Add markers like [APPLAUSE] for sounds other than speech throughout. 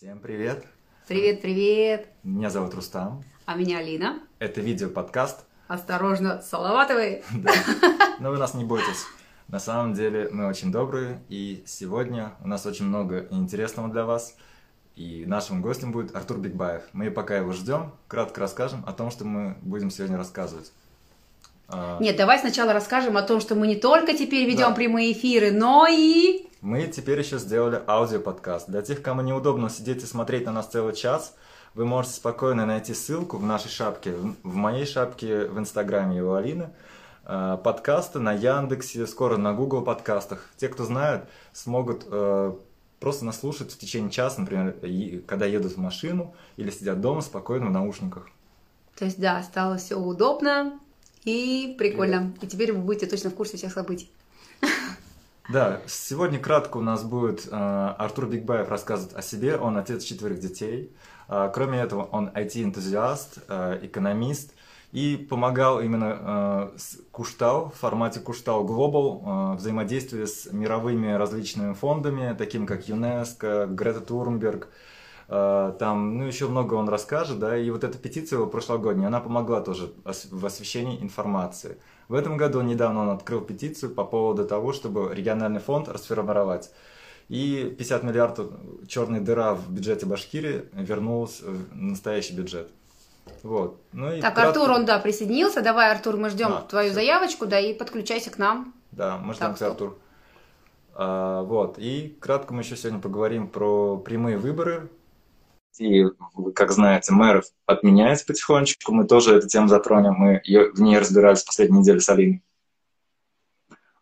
Всем привет! Привет, привет! Меня зовут Рустам. А меня Алина. Это видео-подкаст. Осторожно, Салаватовый! [LAUGHS] Да. Но вы нас не бойтесь. На самом деле мы очень добрые, и сегодня у нас очень много интересного для вас. И нашим гостем будет Артур Бигбаев. Мы пока его ждем, кратко расскажем о том, что мы будем сегодня рассказывать. А, Нет, давай сначала расскажем о том, что мы не только теперь ведем да. прямые эфиры, но и... Мы теперь еще сделали аудиоподкаст. Для тех, кому неудобно сидеть и смотреть на нас целый час, вы можете спокойно найти ссылку в нашей шапке, в моей шапке в Инстаграме у Алины, а, подкасты на Яндексе, скоро на Google подкастах. Те, кто знают, смогут э, просто наслушать в течение часа, например, когда едут в машину или сидят дома спокойно в наушниках. То есть, да, стало все удобно и прикольно. И теперь вы будете точно в курсе всех событий. Да, сегодня кратко у нас будет э, Артур Бигбаев рассказывать о себе. Он отец четверых детей. Э, кроме этого, он IT-энтузиаст, э, экономист и помогал именно э, с Куштау, в формате Куштау Global, э, взаимодействие с мировыми различными фондами, такими как ЮНЕСКО, Грета Турнберг, э, там, ну, еще много он расскажет, да, и вот эта петиция его прошлогодняя, она помогла тоже в освещении информации. В этом году недавно он открыл петицию по поводу того, чтобы региональный фонд расформировать. И 50 миллиардов черная дыра в бюджете Башкирии вернулась в настоящий бюджет. Вот. Ну и так, кратко... Артур, он, да, присоединился. Давай, Артур, мы ждем а, твою все. заявочку, да, и подключайся к нам. Да, мы ждем тебя, Артур. А, вот. И кратко мы еще сегодня поговорим про прямые выборы. И, как знаете, мэров отменяется потихонечку. Мы тоже эту тему затронем. Мы в ней разбирались в последней неделе с Алиной.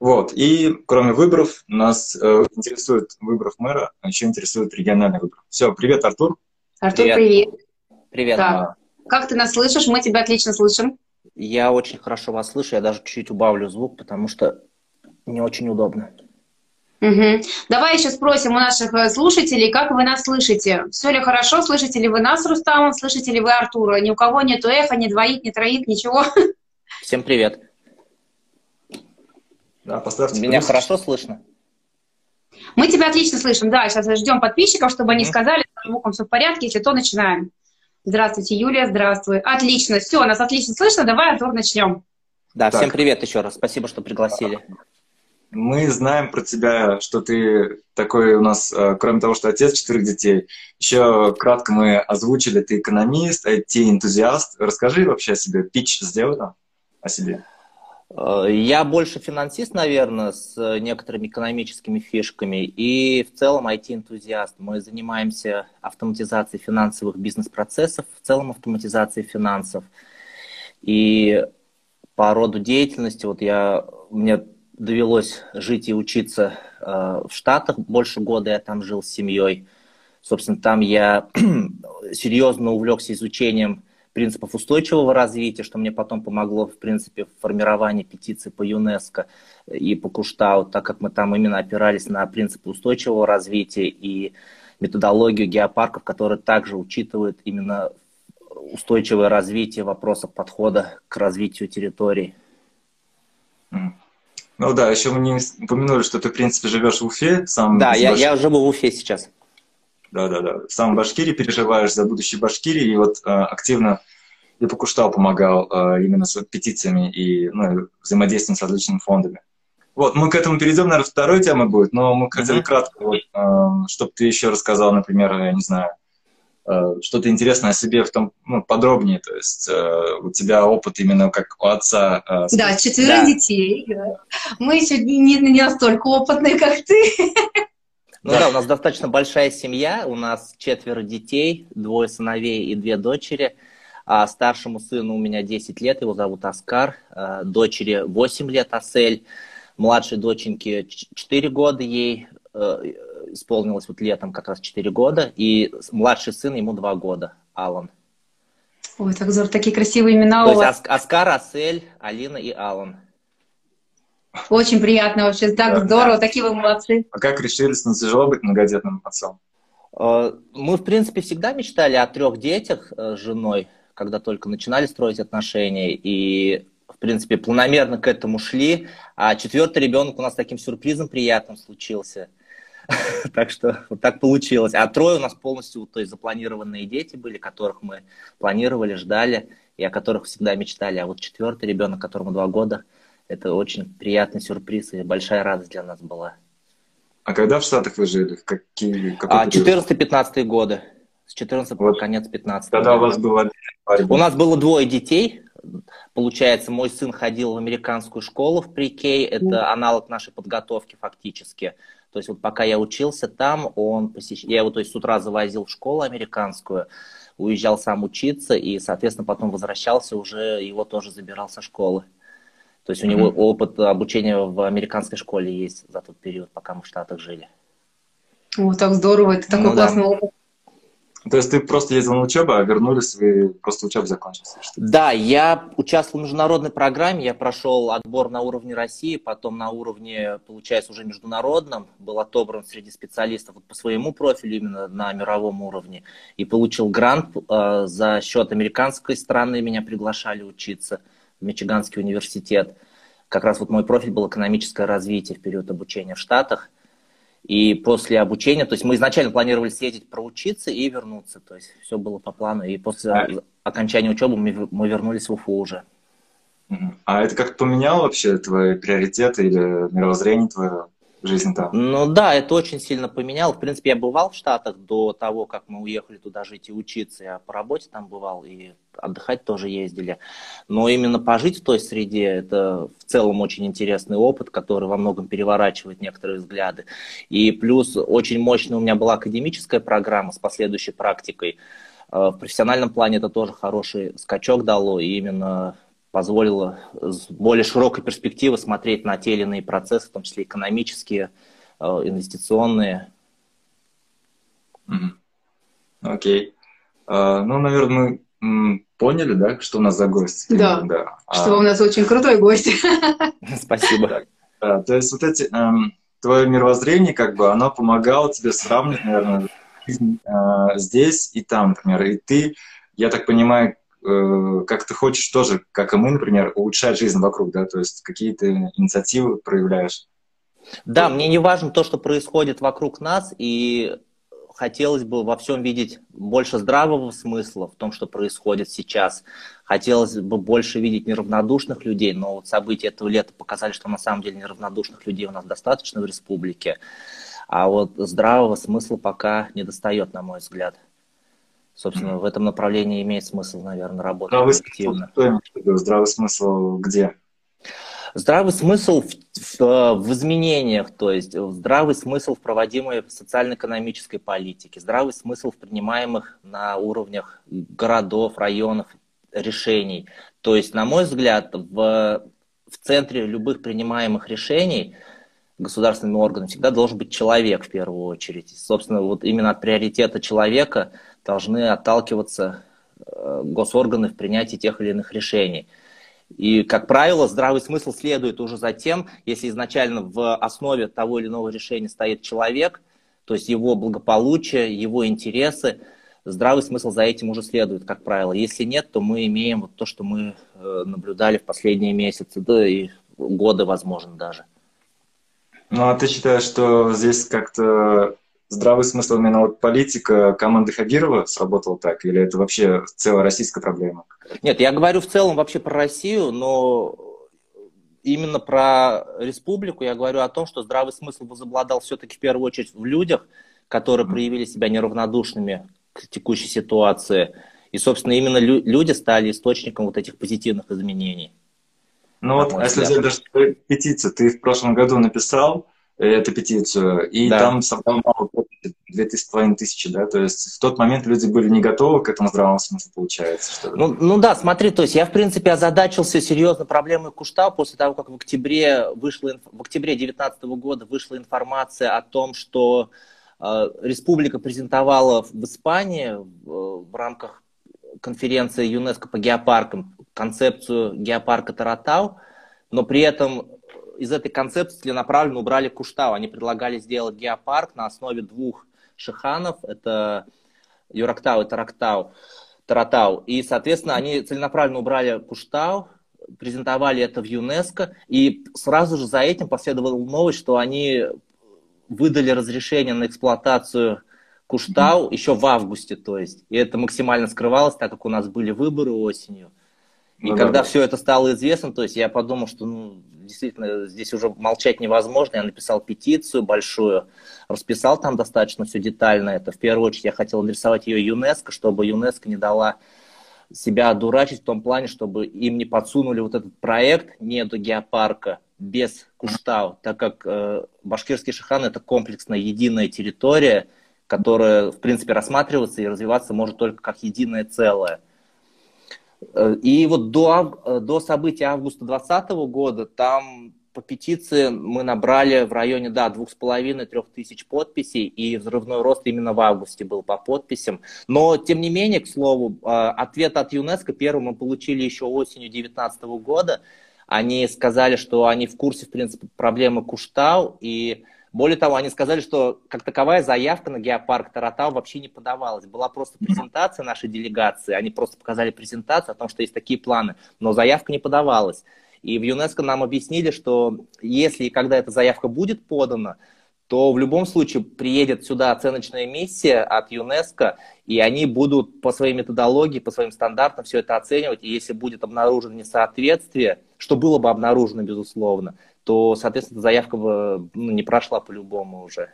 Вот. И кроме выборов, нас э, интересует выборов мэра, а еще интересует региональный выбор. Все, привет, Артур. Артур, привет. Привет. привет. Так. Как ты нас слышишь? Мы тебя отлично слышим. Я очень хорошо вас слышу. Я даже чуть-чуть убавлю звук, потому что не очень удобно. Угу. Давай еще спросим у наших э, слушателей, как вы нас слышите? Все ли хорошо? Слышите ли вы нас, Рустамом? Слышите ли вы Артура? Ни у кого нету эха, ни двоих, ни троих, ничего. Всем привет. Да, поставьте Меня плюс. хорошо слышно? Мы тебя отлично слышим, да. Сейчас ждем подписчиков, чтобы они сказали, что звуком все в порядке. Если то, начинаем. Здравствуйте, Юлия, здравствуй. Отлично, все, нас отлично слышно. Давай, Артур, начнем. Да, так. всем привет еще раз. Спасибо, что пригласили. Мы знаем про тебя, что ты такой у нас, э, кроме того, что отец четырех детей, еще кратко мы озвучили, ты экономист, IT-энтузиаст. Расскажи вообще о себе, пич сделай там о себе. Э, я больше финансист, наверное, с некоторыми экономическими фишками и в целом IT-энтузиаст. Мы занимаемся автоматизацией финансовых бизнес-процессов, в целом автоматизацией финансов. И по роду деятельности, вот я, мне довелось жить и учиться э, в Штатах больше года, я там жил с семьей. Собственно, там я [CLEARS THROAT] серьезно увлекся изучением принципов устойчивого развития, что мне потом помогло, в принципе, в формировании петиции по ЮНЕСКО и по Куштау, так как мы там именно опирались на принципы устойчивого развития и методологию геопарков, которая также учитывает именно устойчивое развитие вопросов подхода к развитию территорий. Ну да, еще мы не упомянули, что ты, в принципе, живешь в Уфе. Сам да, я, Баш... я живу в Уфе сейчас. Да-да-да. Сам в Башкирии переживаешь за будущее Башкирии, и вот э, активно и по Куштау помогал э, именно с петициями и ну, взаимодействием с различными фондами. Вот, мы к этому перейдем, наверное, второй темой будет, но мы хотели mm-hmm. кратко, вот, э, чтобы ты еще рассказал, например, я не знаю, что-то интересное о себе в том, ну, подробнее, то есть э, у тебя опыт именно как у отца. Э, да, четверо да. детей. Мы еще не, не настолько опытные, как ты. Ну да. да, у нас достаточно большая семья, у нас четверо детей, двое сыновей и две дочери. А старшему сыну у меня 10 лет, его зовут Оскар, дочери 8 лет, Асель, младшей доченьке 4 года ей, исполнилось вот летом как раз 4 года, и младший сын ему 2 года, Алан. Ой, так здорово, такие красивые имена То у вас. есть Оскар, Асель, Алина и Алан. Очень приятно вообще, так да, здорово, да. такие вы молодцы. А как решились, не тяжело быть многодетным отцом? Э, мы, в принципе, всегда мечтали о трех детях э, с женой, когда только начинали строить отношения, и, в принципе, планомерно к этому шли. А четвертый ребенок у нас таким сюрпризом приятным случился – [LAUGHS] так что вот так получилось. А трое у нас полностью то есть, запланированные дети были, которых мы планировали, ждали, и о которых всегда мечтали. А вот четвертый ребенок, которому два года, это очень приятный сюрприз и большая радость для нас была. А когда в Штатах вы жили? Какие, а, 14-15 годы. С 14 вот. по конец 15 Когда у вас было У нас было двое детей. Получается, мой сын ходил в американскую школу в прикей. Это аналог нашей подготовки фактически. То есть вот пока я учился там, он посещал... Я его то есть с утра завозил в школу американскую, уезжал сам учиться, и, соответственно, потом возвращался, уже его тоже забирал со школы. То есть у него mm-hmm. опыт обучения в американской школе есть за тот период, пока мы в Штатах жили. О, так здорово, это такой ну, классный да. опыт. То есть ты просто ездил на учебу, а вернулись вы, просто учеба закончилась? Да, я участвовал в международной программе, я прошел отбор на уровне России, потом на уровне, получается, уже международном, был отобран среди специалистов вот по своему профилю именно на мировом уровне, и получил грант э, за счет американской страны, меня приглашали учиться в Мичиганский университет. Как раз вот мой профиль был экономическое развитие в период обучения в Штатах. И после обучения, то есть мы изначально планировали съездить, проучиться и вернуться. То есть все было по плану. И после а... окончания учебы мы, мы вернулись в Уфу уже. А это как поменяло вообще твои приоритеты или мировоззрение твое? Жизнь там? Ну да, это очень сильно поменяло. В принципе, я бывал в Штатах до того, как мы уехали туда жить и учиться. Я по работе там бывал и отдыхать тоже ездили. Но именно пожить в той среде, это в целом очень интересный опыт, который во многом переворачивает некоторые взгляды. И плюс очень мощная у меня была академическая программа с последующей практикой. Э, в профессиональном плане это тоже хороший скачок дало, и именно позволило с более широкой перспективы смотреть на те или иные процессы, в том числе экономические, э, инвестиционные. Окей. Okay. Uh, ну, наверное, мы поняли, да, что у нас за гость? Да, да. что а... у нас очень крутой гость. [LAUGHS] Спасибо. Да, то есть вот эти, эм, твое мировоззрение, как бы, оно помогало тебе сравнивать, наверное, жизнь э, здесь и там, например. И ты, я так понимаю, Э, как ты хочешь тоже, как и мы, например, улучшать жизнь вокруг, да, то есть какие-то инициативы проявляешь. Да, мне не важно то, что происходит вокруг нас, и хотелось бы во всем видеть больше здравого смысла в том, что происходит сейчас. Хотелось бы больше видеть неравнодушных людей, но вот события этого лета показали, что на самом деле неравнодушных людей у нас достаточно в республике. А вот здравого смысла пока не достает, на мой взгляд. Собственно, в этом направлении имеет смысл, наверное, работать здравый активно. Смысл, здравый смысл где? Здравый смысл в, в, в изменениях, то есть здравый смысл в проводимой социально-экономической политике, здравый смысл в принимаемых на уровнях городов, районов решений. То есть, на мой взгляд, в, в центре любых принимаемых решений государственными органами всегда должен быть человек в первую очередь. Собственно, вот именно от приоритета человека – должны отталкиваться э, госорганы в принятии тех или иных решений. И, как правило, здравый смысл следует уже за тем, если изначально в основе того или иного решения стоит человек, то есть его благополучие, его интересы, здравый смысл за этим уже следует, как правило. Если нет, то мы имеем вот то, что мы э, наблюдали в последние месяцы, да и годы, возможно, даже. Ну, а ты считаешь, что здесь как-то здравый смысл именно вот политика команды Хабирова сработала так, или это вообще целая российская проблема? Нет, я говорю в целом вообще про Россию, но именно про республику я говорю о том, что здравый смысл возобладал все-таки в первую очередь в людях, которые проявили себя неравнодушными к текущей ситуации. И, собственно, именно лю- люди стали источником вот этих позитивных изменений. Ну вот, а если взять даже петицию, ты в прошлом году написал, эту петицию, и да. там собрал мало подписей, две тысячи, да, то есть в тот момент люди были не готовы к этому здравому смыслу, получается. Что ну, ну да, смотри, то есть я, в принципе, озадачился серьезно проблемой Куштау после того, как в октябре, вышла, в октябре 2019 года вышла информация о том, что э, республика презентовала в Испании в, в рамках конференции ЮНЕСКО по геопаркам концепцию геопарка Таратау, но при этом из этой концепции целенаправленно убрали Куштау. Они предлагали сделать геопарк на основе двух шиханов. Это Юрактау и Тарактау. Таратау. И, соответственно, они целенаправленно убрали Куштау, презентовали это в ЮНЕСКО, и сразу же за этим последовала новость, что они выдали разрешение на эксплуатацию Куштау еще в августе, то есть. И это максимально скрывалось, так как у нас были выборы осенью. И ну, когда да. все это стало известно, то есть я подумал, что ну, действительно здесь уже молчать невозможно. Я написал петицию большую, расписал там достаточно все детально. Это в первую очередь я хотел нарисовать ее ЮНЕСКО, чтобы ЮНЕСКО не дала себя одурачить в том плане, чтобы им не подсунули вот этот проект нету геопарка без Куштау, так как э, Башкирский Шихан это комплексная единая территория, которая, в принципе, рассматриваться и развиваться может только как единое целое. Э, и вот до, э, до событий августа 2020 года там по петиции мы набрали в районе, да, двух с половиной, трех тысяч подписей, и взрывной рост именно в августе был по подписям. Но, тем не менее, к слову, э, ответ от ЮНЕСКО первым мы получили еще осенью 2019 года. Они сказали, что они в курсе, в принципе, проблемы Куштау, и более того, они сказали, что как таковая заявка на геопарк Таратау вообще не подавалась. Была просто презентация нашей делегации, они просто показали презентацию о том, что есть такие планы, но заявка не подавалась. И в ЮНЕСКО нам объяснили, что если и когда эта заявка будет подана, то в любом случае приедет сюда оценочная миссия от ЮНЕСКО, и они будут по своей методологии, по своим стандартам все это оценивать, и если будет обнаружено несоответствие, что было бы обнаружено, безусловно, то, соответственно, заявка бы ну, не прошла по-любому уже.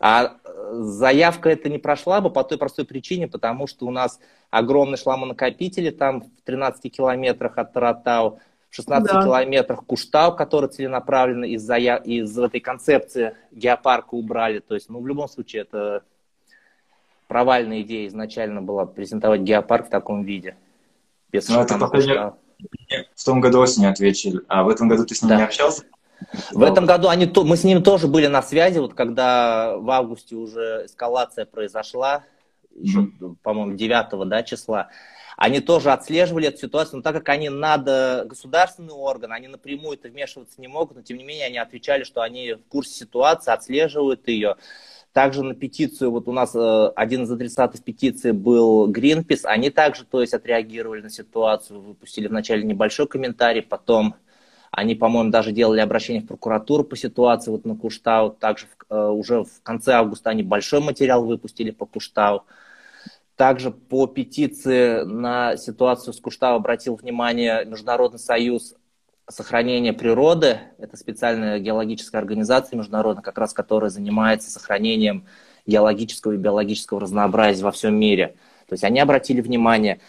А э, заявка это не прошла бы по той простой причине, потому что у нас огромные шламонакопители там в 13 километрах от Таратау, в 16 да. километрах Куштау, который целенаправленно из, из этой концепции геопарка убрали. То есть, ну, в любом случае, это провальная идея изначально была презентовать геопарк в таком виде. Без ну, это в том году осенью ответили, а в этом году ты с ним да. не общался? В этом году они, мы с ним тоже были на связи, вот когда в августе уже эскалация произошла, еще, mm-hmm. по-моему, 9 да, числа, они тоже отслеживали эту ситуацию, но так как они над государственный орган, они напрямую это вмешиваться не могут, но тем не менее они отвечали, что они в курсе ситуации, отслеживают ее. Также на петицию, вот у нас э, один из адресатов петиции был Greenpeace, они также, то есть, отреагировали на ситуацию, выпустили вначале небольшой комментарий, потом они, по-моему, даже делали обращение в прокуратуру по ситуации вот на Куштау. Также в, э, уже в конце августа они большой материал выпустили по Куштау. Также по петиции на ситуацию с Куштау обратил внимание Международный союз сохранения природы. Это специальная геологическая организация международная, как раз которая занимается сохранением геологического и биологического разнообразия во всем мире. То есть они обратили внимание.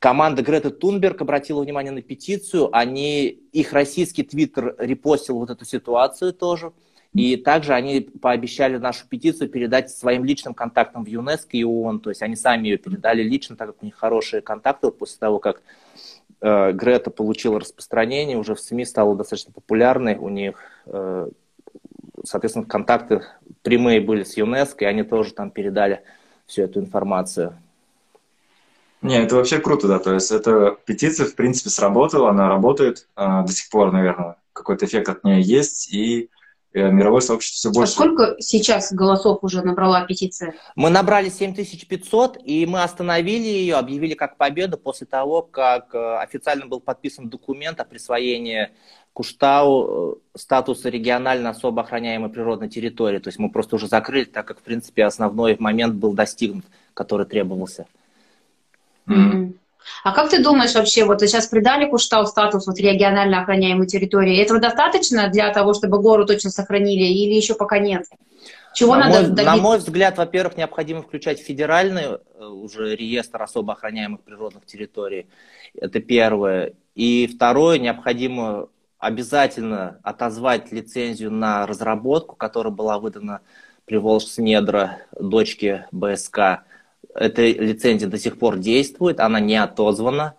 Команда Греты Тунберг обратила внимание на петицию. Они, их российский твиттер репостил вот эту ситуацию тоже. И также они пообещали нашу петицию передать своим личным контактам в ЮНЕСКО и ООН. То есть они сами ее передали лично, так как у них хорошие контакты после того, как э, Грета получила распространение, уже в СМИ стала достаточно популярной. У них, э, соответственно, контакты прямые были с ЮНЕСКО, и они тоже там передали всю эту информацию. Не, это вообще круто, да. То есть эта петиция, в принципе, сработала, она работает э, до сих пор, наверное. Какой-то эффект от нее есть, и мировое сообщество все а больше. А сколько сейчас голосов уже набрала петиция? Мы набрали 7500, и мы остановили ее, объявили как победу после того, как э, официально был подписан документ о присвоении Куштау э, статуса регионально особо охраняемой природной территории. То есть мы просто уже закрыли, так как, в принципе, основной момент был достигнут, который требовался. Mm-hmm. А как ты думаешь вообще, вот сейчас придали Куштау статус вот регионально охраняемой территории, этого достаточно для того, чтобы гору точно сохранили или еще пока нет? Чего на, надо мой, на мой взгляд, во-первых, необходимо включать федеральный э, уже реестр особо охраняемых природных территорий. Это первое. И второе, необходимо обязательно отозвать лицензию на разработку, которая была выдана при Волжснедра дочке БСК эта лицензия до сих пор действует, она не отозвана.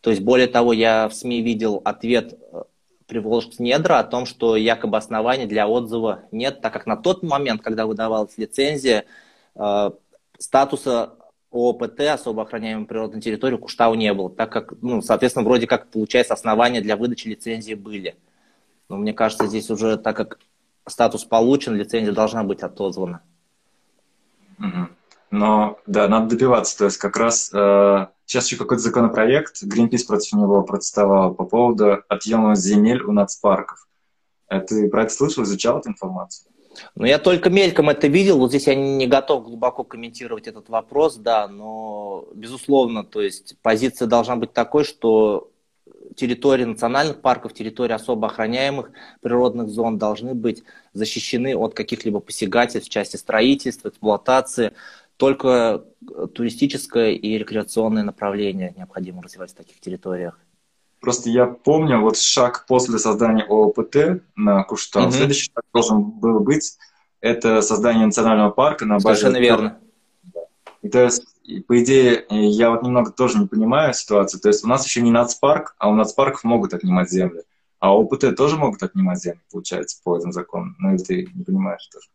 То есть, более того, я в СМИ видел ответ э, Приволжск недра о том, что якобы оснований для отзыва нет, так как на тот момент, когда выдавалась лицензия, э, статуса ООПТ, особо охраняемой природной территории, Куштау не было, так как, ну, соответственно, вроде как, получается, основания для выдачи лицензии были. Но мне кажется, здесь уже, так как статус получен, лицензия должна быть отозвана. Угу. Но да, надо добиваться. То есть как раз э, сейчас еще какой-то законопроект, Greenpeace против него протестовал по поводу отъема земель у нацпарков. Э, ты про это слышал, изучал эту информацию? Ну, я только мельком это видел, вот здесь я не готов глубоко комментировать этот вопрос, да, но, безусловно, то есть позиция должна быть такой, что территории национальных парков, территории особо охраняемых природных зон должны быть защищены от каких-либо посягательств в части строительства, эксплуатации. Только туристическое и рекреационное направление необходимо развивать в таких территориях. Просто я помню, вот шаг после создания ООПТ на Куштау, угу. следующий шаг должен был быть, это создание национального парка на базе... Совершенно верно. И, то есть, по идее, я вот немного тоже не понимаю ситуацию. То есть у нас еще не нацпарк, а у нацпарков могут отнимать земли. А ОПТ тоже могут отнимать земли, получается, по этому закону. Ну, или ты не понимаешь тоже.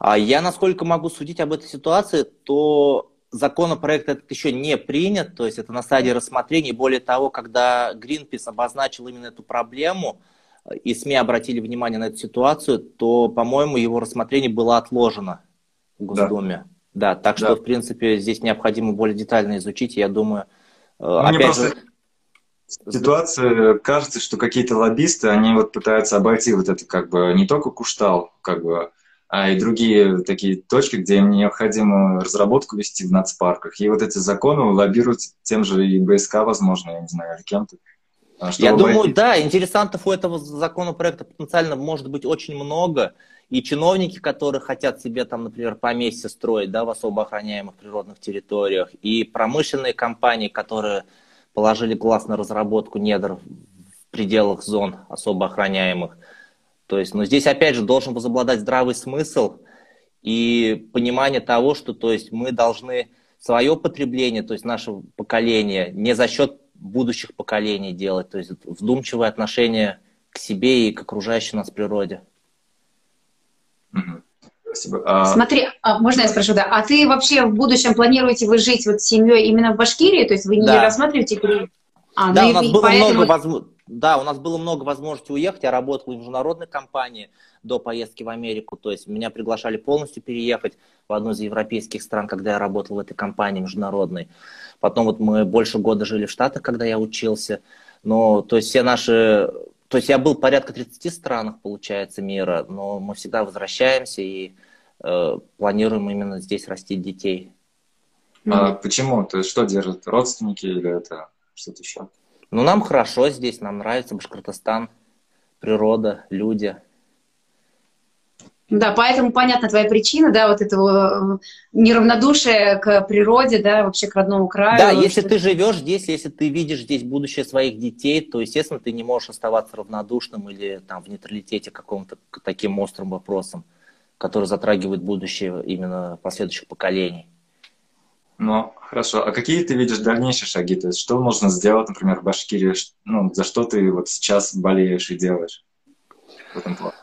А я, насколько могу судить об этой ситуации, то законопроект этот еще не принят, то есть это на стадии рассмотрения. Более того, когда Greenpeace обозначил именно эту проблему, и СМИ обратили внимание на эту ситуацию, то, по-моему, его рассмотрение было отложено в Госдуме. Да, да так что, да. в принципе, здесь необходимо более детально изучить, я думаю, э, ну, опять просто... же... Ситуация, кажется, что какие-то лоббисты, они вот пытаются обойти вот это как бы не только Куштал, как бы а и другие такие точки, где им необходимо разработку вести в нацпарках. И вот эти законы лоббируют тем же и БСК, возможно, я не знаю, или кем-то. А, я думаю, обойти. да, интересантов у этого законопроекта потенциально может быть очень много. И чиновники, которые хотят себе там, например, поместье строить да, в особо охраняемых природных территориях, и промышленные компании, которые положили глаз на разработку недр в пределах зон особо охраняемых – то есть, но здесь опять же должен возобладать здравый смысл и понимание того, что то есть, мы должны свое потребление, то есть наше поколение, не за счет будущих поколений делать, то есть вдумчивое отношение к себе и к окружающей нас природе. Спасибо. А... Смотри, а, можно я спрошу, да? А ты вообще в будущем планируете вы жить вот с семьей именно в Башкирии? То есть вы не да. рассматриваете А, да, ну, у нас было поэтому... много возможностей да, у нас было много возможностей уехать. Я работал в международной компании до поездки в Америку. То есть меня приглашали полностью переехать в одну из европейских стран, когда я работал в этой компании международной. Потом вот мы больше года жили в Штатах, когда я учился. Но, то есть все наши... То есть я был порядка 30 странах, получается, мира, но мы всегда возвращаемся и э, планируем именно здесь растить детей. А почему? То есть что держат? Родственники или это что-то еще? Ну, нам хорошо здесь, нам нравится Башкортостан, природа, люди. Да, поэтому понятна твоя причина, да, вот этого э, неравнодушия к природе, да, вообще к родному краю. Да, если ты живешь здесь, если ты видишь здесь будущее своих детей, то, естественно, ты не можешь оставаться равнодушным или там в нейтралитете какому-то к таким острым вопросам, которые затрагивают будущее именно последующих поколений. Ну, хорошо. А какие ты видишь дальнейшие шаги? То есть что можно сделать, например, в Башкирии? Ну, за что ты вот сейчас болеешь и делаешь в этом плане?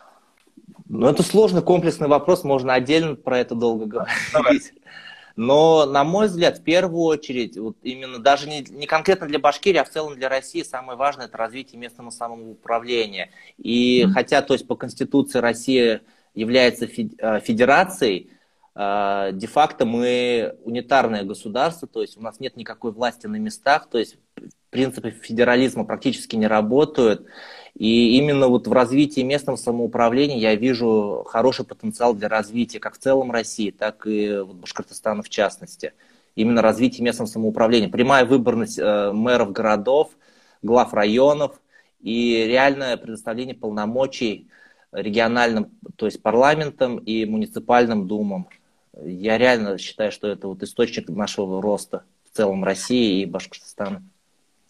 Ну, это сложный комплексный вопрос, можно отдельно про это долго говорить. Но, на мой взгляд, в первую очередь, вот именно даже не, не конкретно для Башкирии, а в целом для России самое важное – это развитие местного самоуправления. И mm-hmm. хотя, то есть, по Конституции Россия является э, федерацией, де-факто мы унитарное государство, то есть у нас нет никакой власти на местах, то есть принципы федерализма практически не работают. И именно вот в развитии местного самоуправления я вижу хороший потенциал для развития как в целом России, так и вот Башкортостана в частности. Именно развитие местного самоуправления. Прямая выборность э, мэров городов, глав районов и реальное предоставление полномочий региональным, то есть парламентам и муниципальным думам. Я реально считаю, что это вот источник нашего роста в целом России и Башкортостана.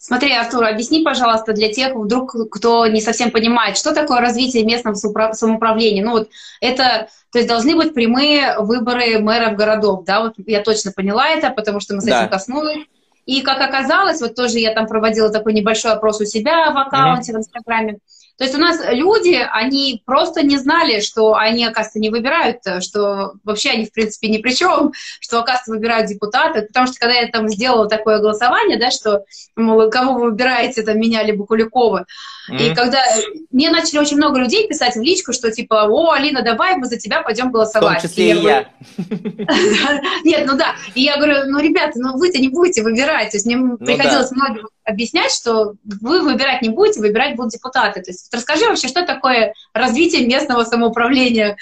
Смотри, Артур, объясни, пожалуйста, для тех, вдруг, кто не совсем понимает, что такое развитие местного самоуправления. Ну вот это, то есть должны быть прямые выборы мэров городов, да, вот я точно поняла это, потому что мы с этим да. коснулись. И как оказалось, вот тоже я там проводила такой небольшой опрос у себя в аккаунте mm-hmm. в Инстаграме, то есть у нас люди, они просто не знали, что они, оказывается, не выбирают, что вообще они, в принципе, ни при чем, [LAUGHS] что, оказывается, выбирают депутаты. Потому что когда я там сделала такое голосование, да, что, мол, кого вы выбираете, там, меня либо Куликова, mm-hmm. и когда мне начали очень много людей писать в личку, что типа, о, Алина, давай мы за тебя пойдем голосовать. В том числе и я. [LAUGHS] Нет, ну да. И я говорю, ну, ребята, ну вы-то не будете выбирать. То есть мне ну приходилось многим объяснять, что вы выбирать не будете, выбирать будут депутаты. То есть расскажи вообще, что такое развитие местного самоуправления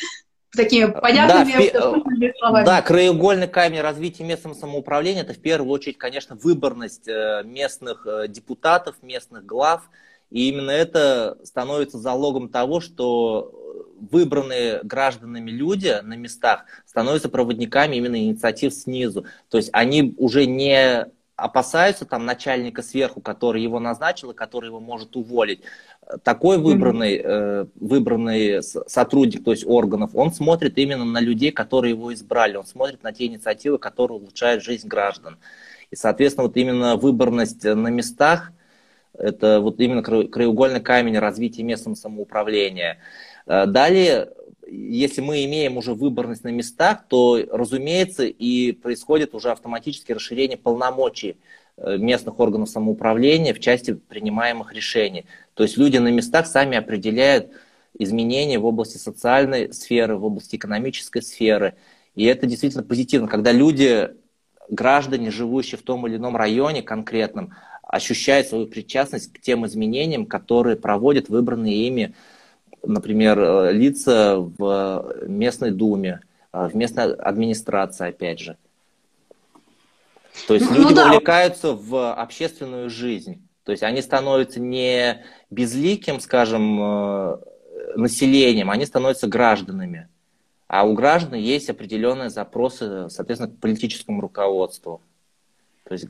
такими понятными да, словами. Да, краеугольный камень развития местного самоуправления – это в первую очередь, конечно, выборность э, местных э, депутатов, местных глав. И именно это становится залогом того, что выбранные гражданами люди на местах становятся проводниками именно инициатив снизу. То есть они уже не опасаются там начальника сверху, который его назначил и который его может уволить. Такой выбранный, э, выбранный сотрудник, то есть органов, он смотрит именно на людей, которые его избрали, он смотрит на те инициативы, которые улучшают жизнь граждан. И, соответственно, вот именно выборность на местах, это вот именно краеугольный камень развития местного самоуправления. Э, далее, если мы имеем уже выборность на местах, то, разумеется, и происходит уже автоматически расширение полномочий э, местных органов самоуправления в части принимаемых решений. То есть люди на местах сами определяют изменения в области социальной сферы, в области экономической сферы. И это действительно позитивно, когда люди, граждане, живущие в том или ином районе конкретном, ощущают свою причастность к тем изменениям, которые проводят выбранные ими например, э, лица в местной думе, э, в местной администрации, опять же. То есть ну, люди да. вовлекаются в общественную жизнь. То есть они становятся не безликим, скажем, э, населением, они становятся гражданами. А у граждан есть определенные запросы, соответственно, к политическому руководству. То есть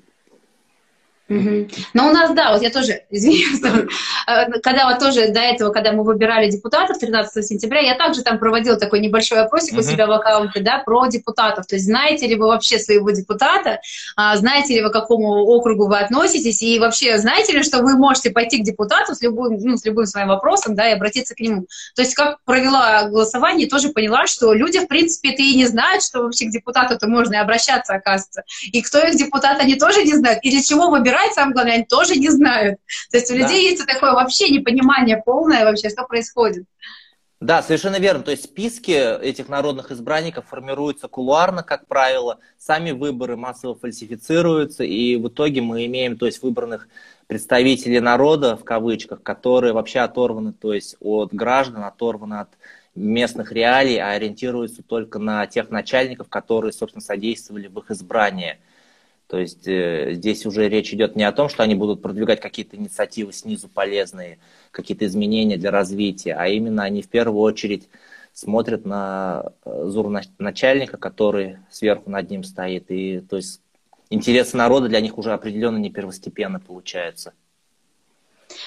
Угу. Но у нас, да, вот я тоже, [LAUGHS] извиняюсь, э, когда вот тоже до этого, когда мы выбирали депутатов 13 сентября, я также там проводила такой небольшой опросик угу. у себя в аккаунте, да, про депутатов. То есть знаете ли вы вообще своего депутата, а, знаете ли вы, к какому округу вы относитесь, и вообще знаете ли, что вы можете пойти к депутату с любым, ну, с любым своим вопросом, да, и обратиться к нему. То есть как провела голосование, тоже поняла, что люди, в принципе, это и не знают, что вообще к депутату-то можно и обращаться, оказывается. И кто их депутат, они тоже не знают. И для чего выбирать выбирать, самое главное, они тоже не знают. То есть у людей да. есть такое вообще непонимание полное вообще, что происходит. Да, совершенно верно. То есть списки этих народных избранников формируются кулуарно, как правило. Сами выборы массово фальсифицируются, и в итоге мы имеем то есть, выбранных представителей народа, в кавычках, которые вообще оторваны то есть, от граждан, оторваны от местных реалий, а ориентируются только на тех начальников, которые, собственно, содействовали в их избрании. То есть э, здесь уже речь идет не о том, что они будут продвигать какие-то инициативы снизу полезные, какие-то изменения для развития, а именно они в первую очередь смотрят на э, зур начальника, который сверху над ним стоит. И то есть интересы народа для них уже определенно не первостепенно получаются.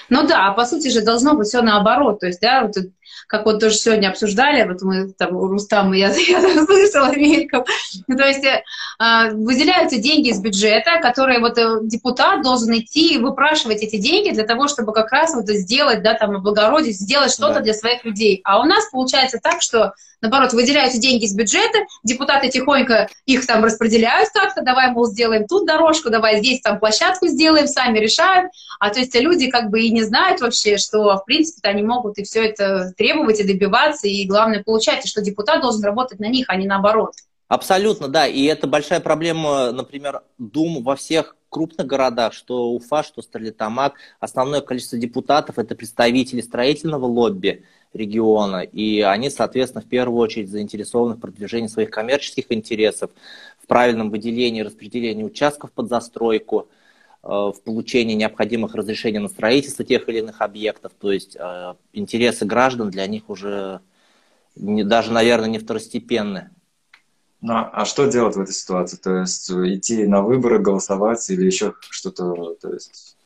Ну да, а по сути же должно быть все наоборот. То есть, да, вот, как вот тоже сегодня обсуждали, вот мы там, Рустам, я, [LAUGHS] я слышала мельком, то есть э, выделяются деньги из бюджета, которые вот э, депутат должен идти и выпрашивать эти деньги для того, чтобы как раз вот сделать, да, там, облагородить, сделать что-то да. для своих людей. А у нас получается так, что Наоборот, выделяются деньги из бюджета, депутаты тихонько их там распределяют как-то, давай, мол, сделаем тут дорожку, давай здесь там площадку сделаем, сами решают. А то есть люди как бы и не знают вообще, что, в принципе они могут и все это требовать и добиваться, и главное получать, и что депутат должен работать на них, а не наоборот. Абсолютно, да. И это большая проблема, например, Дум во всех крупных городах, что Уфа, что Стерлитамак. Основное количество депутатов – это представители строительного лобби – региона, и они, соответственно, в первую очередь заинтересованы в продвижении своих коммерческих интересов, в правильном выделении распределении участков под застройку, в получении необходимых разрешений на строительство тех или иных объектов. То есть э, интересы граждан для них уже не, даже, наверное, не второстепенны. Ну, а что делать в этой ситуации? То есть идти на выборы, голосовать или еще что-то? То есть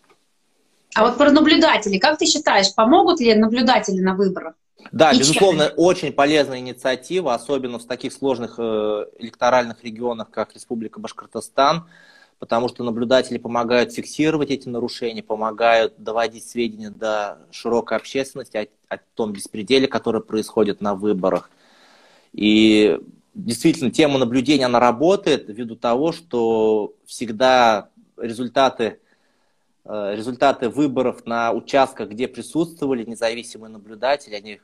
а вот про наблюдателей, как ты считаешь, помогут ли наблюдатели на выборах? Да, и безусловно, чем? очень полезная инициатива, особенно в таких сложных э, электоральных регионах, как Республика Башкортостан, потому что наблюдатели помогают фиксировать эти нарушения, помогают доводить сведения до широкой общественности о, о том беспределе, который происходит на выборах. И действительно, тема наблюдения, она работает ввиду того, что всегда результаты Э, результаты выборов на участках, где присутствовали независимые наблюдатели, они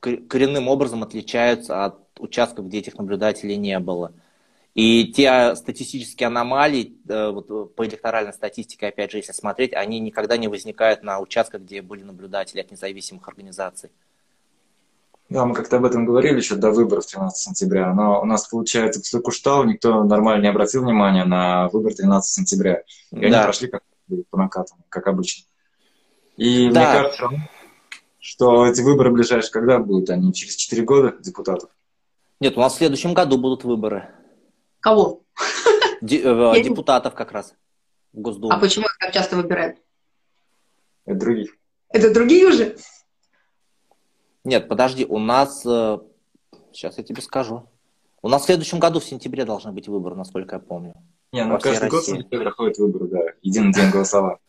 коренным образом отличаются от участков, где этих наблюдателей не было. И те статистические аномалии, э, вот по электоральной статистике, опять же, если смотреть, они никогда не возникают на участках, где были наблюдатели от независимых организаций. Да, мы как-то об этом говорили еще до выборов 13 сентября, но у нас, получается, после Куштау никто нормально не обратил внимания на выбор 13 сентября. И да. они прошли как по накатам, как обычно. И да. мне кажется, что эти выборы ближайшие когда будут? Они через 4 года депутатов? Нет, у нас в следующем году будут выборы. Кого? Э, депутатов как раз в Госдуму. А почему их так часто выбирают? Это других. Это другие уже? Нет, подожди, у нас... Сейчас э, я тебе скажу. У нас в следующем году, в сентябре, должны быть выборы, насколько я помню. Не, ну каждый год в сентябре проходят выборы, да. Единый день голосования.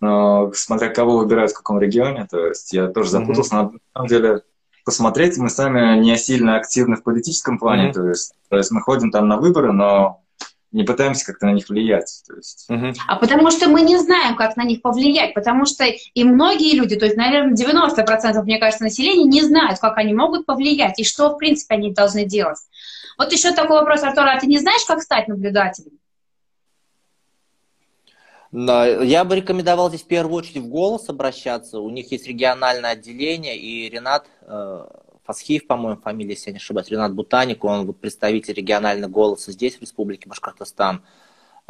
Но смотря кого выбирают в каком регионе, то есть я тоже запутался. Mm-hmm. На самом деле, посмотреть, мы сами не сильно активны в политическом плане, mm-hmm. то, есть, то есть мы ходим там на выборы, но не пытаемся как-то на них влиять. То есть. Угу. А потому что мы не знаем, как на них повлиять, потому что и многие люди, то есть, наверное, 90%, мне кажется, населения не знают, как они могут повлиять и что, в принципе, они должны делать. Вот еще такой вопрос, Артур, а ты не знаешь, как стать наблюдателем? Я бы рекомендовал здесь в первую очередь в «Голос» обращаться. У них есть региональное отделение, и Ренат э, Фасхиев, по-моему, фамилия, если я не ошибаюсь, Ренат Бутаник, он вот представитель регионального «Голоса» здесь, в Республике Башкортостан.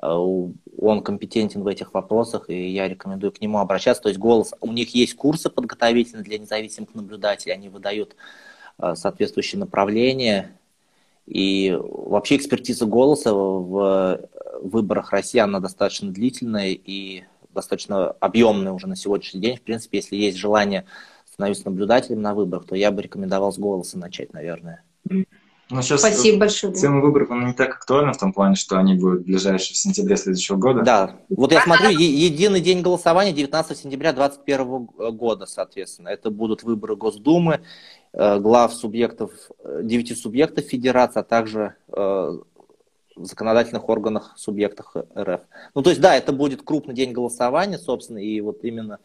Э, он компетентен в этих вопросах, и я рекомендую к нему обращаться. То есть «Голос», у них есть курсы подготовительные для независимых наблюдателей, они выдают э, соответствующие направления, и вообще экспертиза голоса в выборах России, она достаточно длительная и достаточно объемная уже на сегодняшний день. В принципе, если есть желание становиться наблюдателем на выборах, то я бы рекомендовал с голоса начать, наверное. Ну, сейчас Спасибо большое. Тема выборов она не так актуальна в том плане, что они будут ближайшие в сентябре следующего года. Да, вот я смотрю, единый день голосования 19 сентября 2021 года, соответственно. Это будут выборы Госдумы, Э, глав субъектов, э, девяти субъектов федерации, а также э, в законодательных органах субъектах РФ. Ну, то есть, да, это будет крупный день голосования, собственно, и вот именно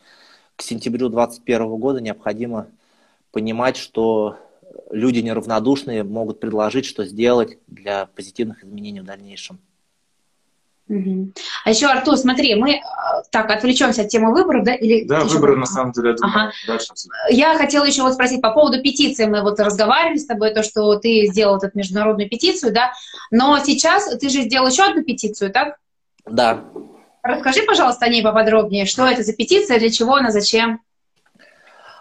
к сентябрю 2021 года необходимо понимать, что люди неравнодушные могут предложить, что сделать для позитивных изменений в дальнейшем. А еще, Артур, смотри, мы э, так отвлечемся от темы выборов, да? Или да, выборы на самом деле, я думаю, ага. дальше. Я хотела еще вот спросить по поводу петиции. Мы вот разговаривали с тобой, то, что ты сделал эту международную петицию, да? Но сейчас ты же сделал еще одну петицию, так? Да. Расскажи, пожалуйста, о ней поподробнее. Что это за петиция, для чего она, зачем?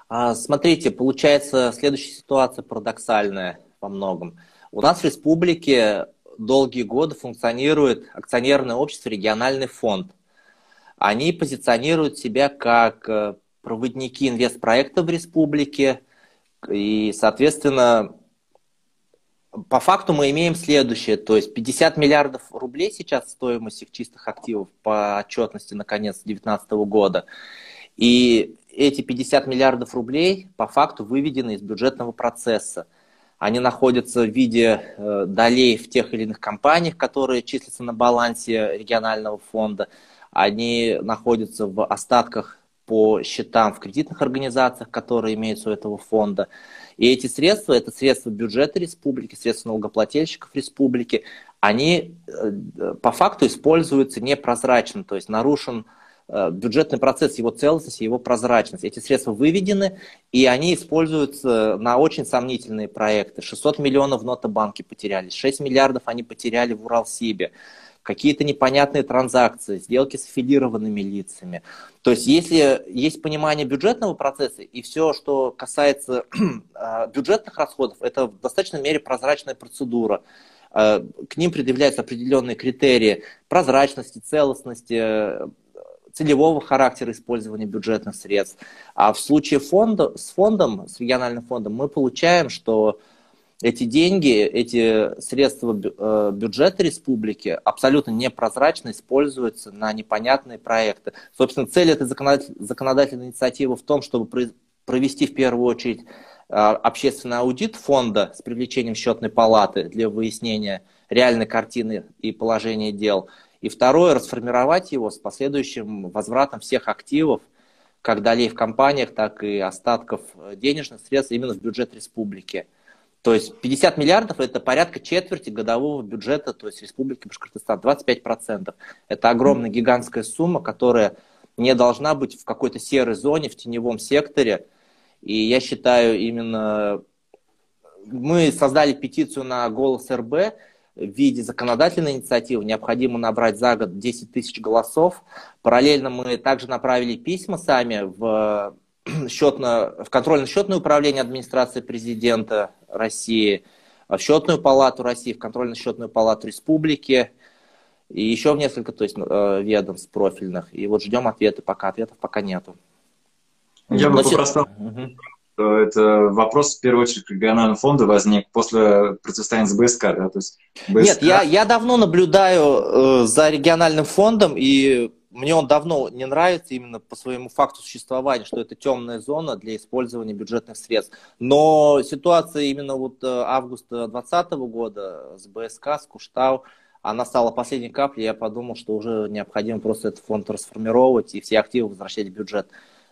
А, смотрите, получается следующая ситуация парадоксальная во многом. У нас в республике долгие годы функционирует акционерное общество «Региональный фонд». Они позиционируют себя как э, проводники инвестпроекта в республике, и, соответственно, по факту мы имеем следующее, то есть 50 миллиардов рублей сейчас стоимость их чистых активов по отчетности на конец 2019 года. И эти 50 миллиардов рублей по факту выведены из бюджетного процесса – они находятся в виде э, долей в тех или иных компаниях, которые числятся на балансе регионального фонда. Они находятся в остатках по счетам в кредитных организациях, которые имеются у этого фонда. И эти средства, это средства бюджета республики, средства налогоплательщиков республики, они э, по факту используются непрозрачно, то есть нарушен бюджетный процесс, его целостность, его прозрачность. Эти средства выведены, и они используются на очень сомнительные проекты. 600 миллионов в Нотобанке потерялись, 6 миллиардов они потеряли в Уралсибе какие-то непонятные транзакции, сделки с аффилированными лицами. То есть если есть понимание бюджетного процесса и все, что касается [CLEARS THROAT] э, бюджетных расходов, это в достаточной мере прозрачная процедура. Э, к ним предъявляются определенные критерии прозрачности, целостности, целевого характера использования бюджетных средств. А в случае фонда, с фондом, с региональным фондом, мы получаем, что эти деньги, эти средства э, бюджета республики абсолютно непрозрачно используются на непонятные проекты. Собственно, цель этой законодательной инициативы в том, чтобы провести в первую очередь э, общественный аудит фонда с привлечением счетной палаты для выяснения реальной картины и положения дел – и второе, расформировать его с последующим возвратом всех активов, как долей в компаниях, так и остатков денежных средств именно в бюджет республики. То есть 50 миллиардов – это порядка четверти годового бюджета, то есть Республики Башкортостан, 25%. Это огромная гигантская сумма, которая не должна быть в какой-то серой зоне, в теневом секторе. И я считаю, именно мы создали петицию на «Голос РБ», в виде законодательной инициативы необходимо набрать за год 10 тысяч голосов. Параллельно мы также направили письма сами в, [CLEARS THROAT] счетно, в контрольно-счетное управление администрации президента России, в счетную палату России, в контрольно-счетную палату республики и еще в несколько то есть, э, ведомств профильных. И вот ждем ответы, пока ответов пока нету. Я бы Но попросил, угу что это вопрос, в первую очередь, к региональному фонду возник после противостояния с БСК, да? То есть БСК... Нет, я, я давно наблюдаю э, за региональным фондом, и мне он давно не нравится именно по своему факту существования, что это темная зона для использования бюджетных средств. Но ситуация именно вот э, августа 2020 года с БСК, с Куштау, она стала последней каплей, я подумал, что уже необходимо просто этот фонд трансформировать и все активы возвращать в бюджет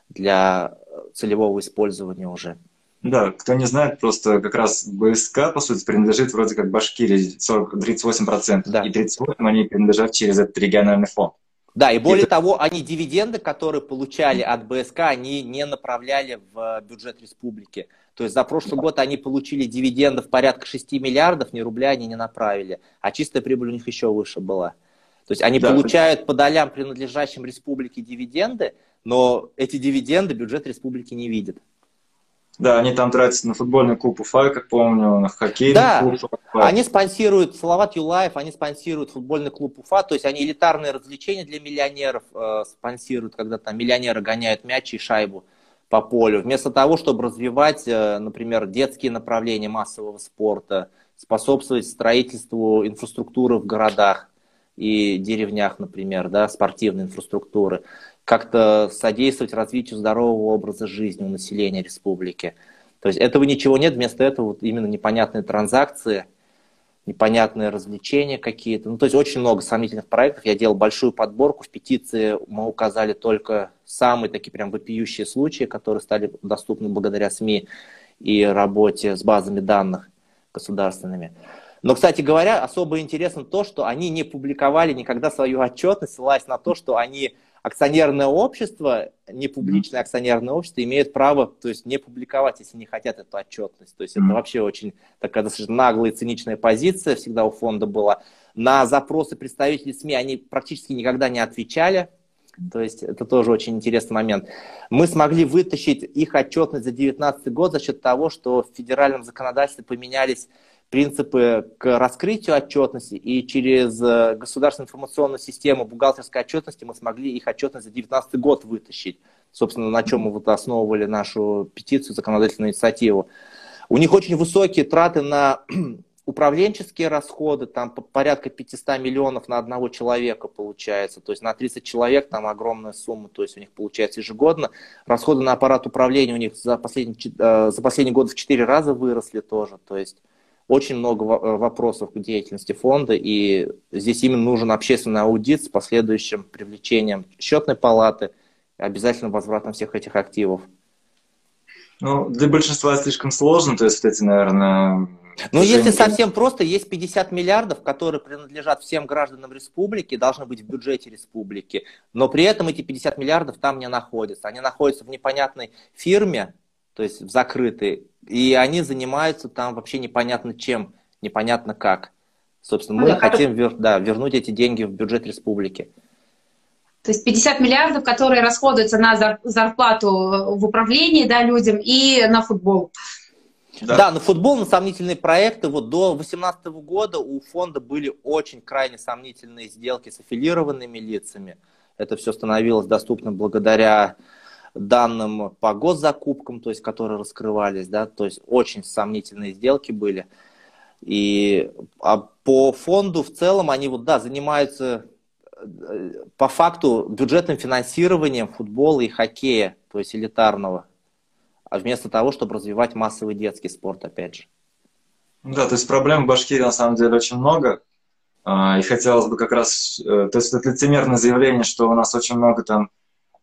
для целевого использования уже. Да, кто не знает, просто как раз БСК, по сути, принадлежит вроде как Башкирии 40, 38%, да. и 38% они принадлежат через этот региональный фонд. Да, и более и того, они дивиденды, которые получали от БСК, они не направляли в бюджет республики. То есть за прошлый год они получили дивидендов порядка 6 миллиардов, ни рубля они не направили, а чистая прибыль у них еще выше была. То есть они да. получают по долям, принадлежащим республике, дивиденды, но эти дивиденды бюджет республики не видит. Да, они там тратятся на футбольный клуб Уфа, как помню, на хоккейный да, клуб Уфа. они спонсируют, Салават Юлаев, они спонсируют футбольный клуб Уфа, то есть они элитарные развлечения для миллионеров э, спонсируют, когда там миллионеры гоняют мяч и шайбу по полю. Вместо того, чтобы развивать, э, например, детские направления массового спорта, способствовать строительству инфраструктуры в городах и деревнях, например, да, спортивной инфраструктуры как-то содействовать развитию здорового образа жизни у населения республики. То есть этого ничего нет, вместо этого вот именно непонятные транзакции, непонятные развлечения какие-то. Ну, то есть очень много сомнительных проектов. Я делал большую подборку. В петиции мы указали только самые такие прям вопиющие случаи, которые стали доступны благодаря СМИ и работе с базами данных государственными. Но, кстати говоря, особо интересно то, что они не публиковали никогда свою отчетность, ссылаясь на то, что они акционерное общество, не публичное акционерное общество, имеет право, то есть не публиковать, если не хотят эту отчетность. То есть это вообще очень такая достаточно наглая и циничная позиция всегда у фонда была. На запросы представителей СМИ они практически никогда не отвечали. То есть это тоже очень интересный момент. Мы смогли вытащить их отчетность за 2019 год за счет того, что в федеральном законодательстве поменялись принципы к раскрытию отчетности, и через э, государственную информационную систему бухгалтерской отчетности мы смогли их отчетность за 2019 год вытащить. Собственно, на чем мы вот основывали нашу петицию, законодательную инициативу. У них очень высокие траты на [CLEARS THROAT] управленческие расходы, там порядка 500 миллионов на одного человека получается, то есть на 30 человек там огромная сумма, то есть у них получается ежегодно. Расходы на аппарат управления у них за последний, э, за последний год в 4 раза выросли тоже, то есть очень много э, вопросов к деятельности фонда, и здесь именно нужен общественный аудит с последующим привлечением счетной палаты, обязательно возвратом всех этих активов. Ну, для большинства слишком сложно, то есть вот эти, наверное... Ну, если совсем просто, есть 50 миллиардов, которые принадлежат всем гражданам республики, должны быть в бюджете республики, но при этом эти 50 миллиардов там не находятся. Они находятся в непонятной фирме, то есть в закрытой, и они занимаются там вообще непонятно чем, непонятно как. Собственно, мы ну, хотим вер, да, вернуть эти деньги в бюджет республики. То есть 50 миллиардов, которые расходуются на зарплату в управлении да, людям и на футбол. Да. да, на футбол, на сомнительные проекты. Вот до 2018 года у фонда были очень крайне сомнительные сделки с аффилированными лицами. Это все становилось доступно благодаря данным по госзакупкам, то есть, которые раскрывались, да, то есть очень сомнительные сделки были. И а по фонду в целом они вот, да, занимаются э, по факту бюджетным финансированием футбола и хоккея, то есть элитарного, а вместо того, чтобы развивать массовый детский спорт, опять же. Да, то есть проблем в Башкирии на самом деле очень много. А, и хотелось бы как раз, э, то есть это лицемерное заявление, что у нас очень много там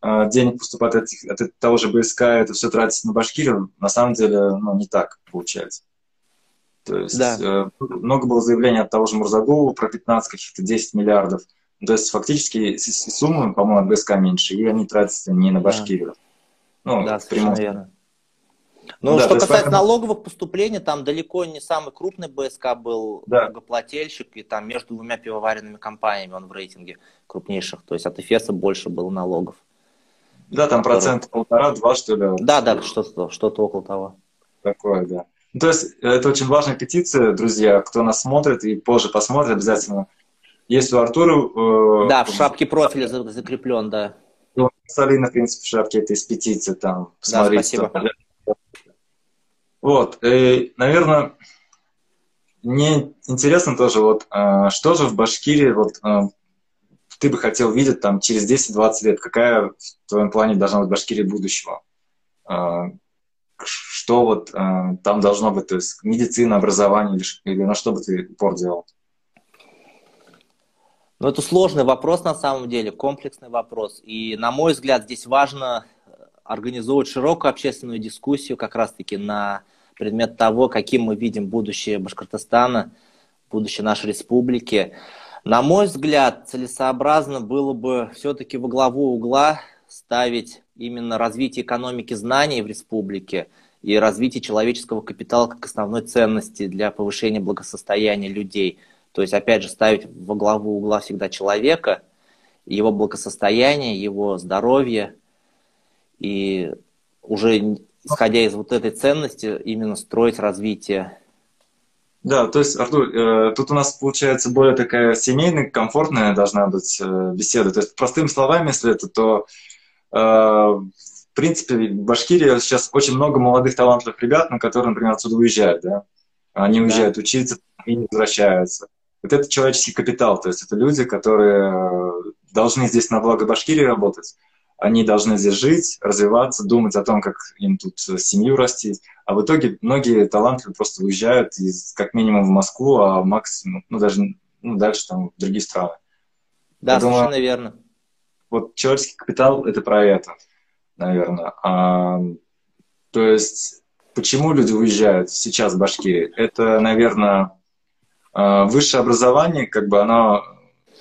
денег поступает от, от того же БСК, это все тратится на Башкирию, на самом деле ну, не так получается. То есть да. э, много было заявлений от того же Мурзагулова про 15 каких-то 10 миллиардов. То есть фактически суммы, по-моему, от БСК меньше, и они тратятся не на Башкирию. Да. Ну, да, прямом... верно. Ну, ну да, что касается поэтому... налоговых поступлений, там далеко не самый крупный БСК был да. налогоплательщик, и там между двумя пивоваренными компаниями он в рейтинге крупнейших. То есть от Эфеса больше было налогов. Да, там процент полтора-два, что ли. Да, да, что-то что около того. Такое, да. Ну, то есть это очень важная петиция, друзья. Кто нас смотрит и позже посмотрит, обязательно. Есть у Артура... Э, да, в шапке профиля закреплен, да. Ну, Салина, в принципе, в шапке это из петиции там. Да, спасибо. Вот, и, наверное, мне интересно тоже, вот, э, что же в Башкирии, вот, э, ты бы хотел видеть там через 10-20 лет? Какая в твоем плане должна быть Башкирия будущего? Э, что вот э, там должно быть, то есть медицина, образование или, на что бы ты упор делал? Ну, это сложный вопрос на самом деле, комплексный вопрос. И, на мой взгляд, здесь важно организовывать широкую общественную дискуссию как раз-таки на предмет того, каким мы видим будущее Башкортостана, будущее нашей республики. На мой взгляд, целесообразно было бы все-таки во главу угла ставить именно развитие экономики знаний в республике и развитие человеческого капитала как основной ценности для повышения благосостояния людей. То есть, опять же, ставить во главу угла всегда человека, его благосостояние, его здоровье, и уже исходя из вот этой ценности, именно строить развитие да, то есть, Артур, э, тут у нас получается более такая семейная, комфортная должна быть э, беседа. То есть, простыми словами, если это, то э, в принципе в Башкирии сейчас очень много молодых талантливых ребят, на которые, например, отсюда уезжают, да. Они уезжают да. учиться и не возвращаются. Вот это человеческий капитал, то есть это люди, которые должны здесь на благо Башкирии работать они должны здесь жить, развиваться, думать о том, как им тут семью растить. А в итоге многие талантливые просто уезжают из, как минимум в Москву, а максимум, ну даже ну, дальше там в другие страны. Да, Я совершенно думаю, верно. Вот человеческий капитал — это про это, наверное. А, то есть почему люди уезжают сейчас в Башкирии? Это, наверное, а, высшее образование, как бы оно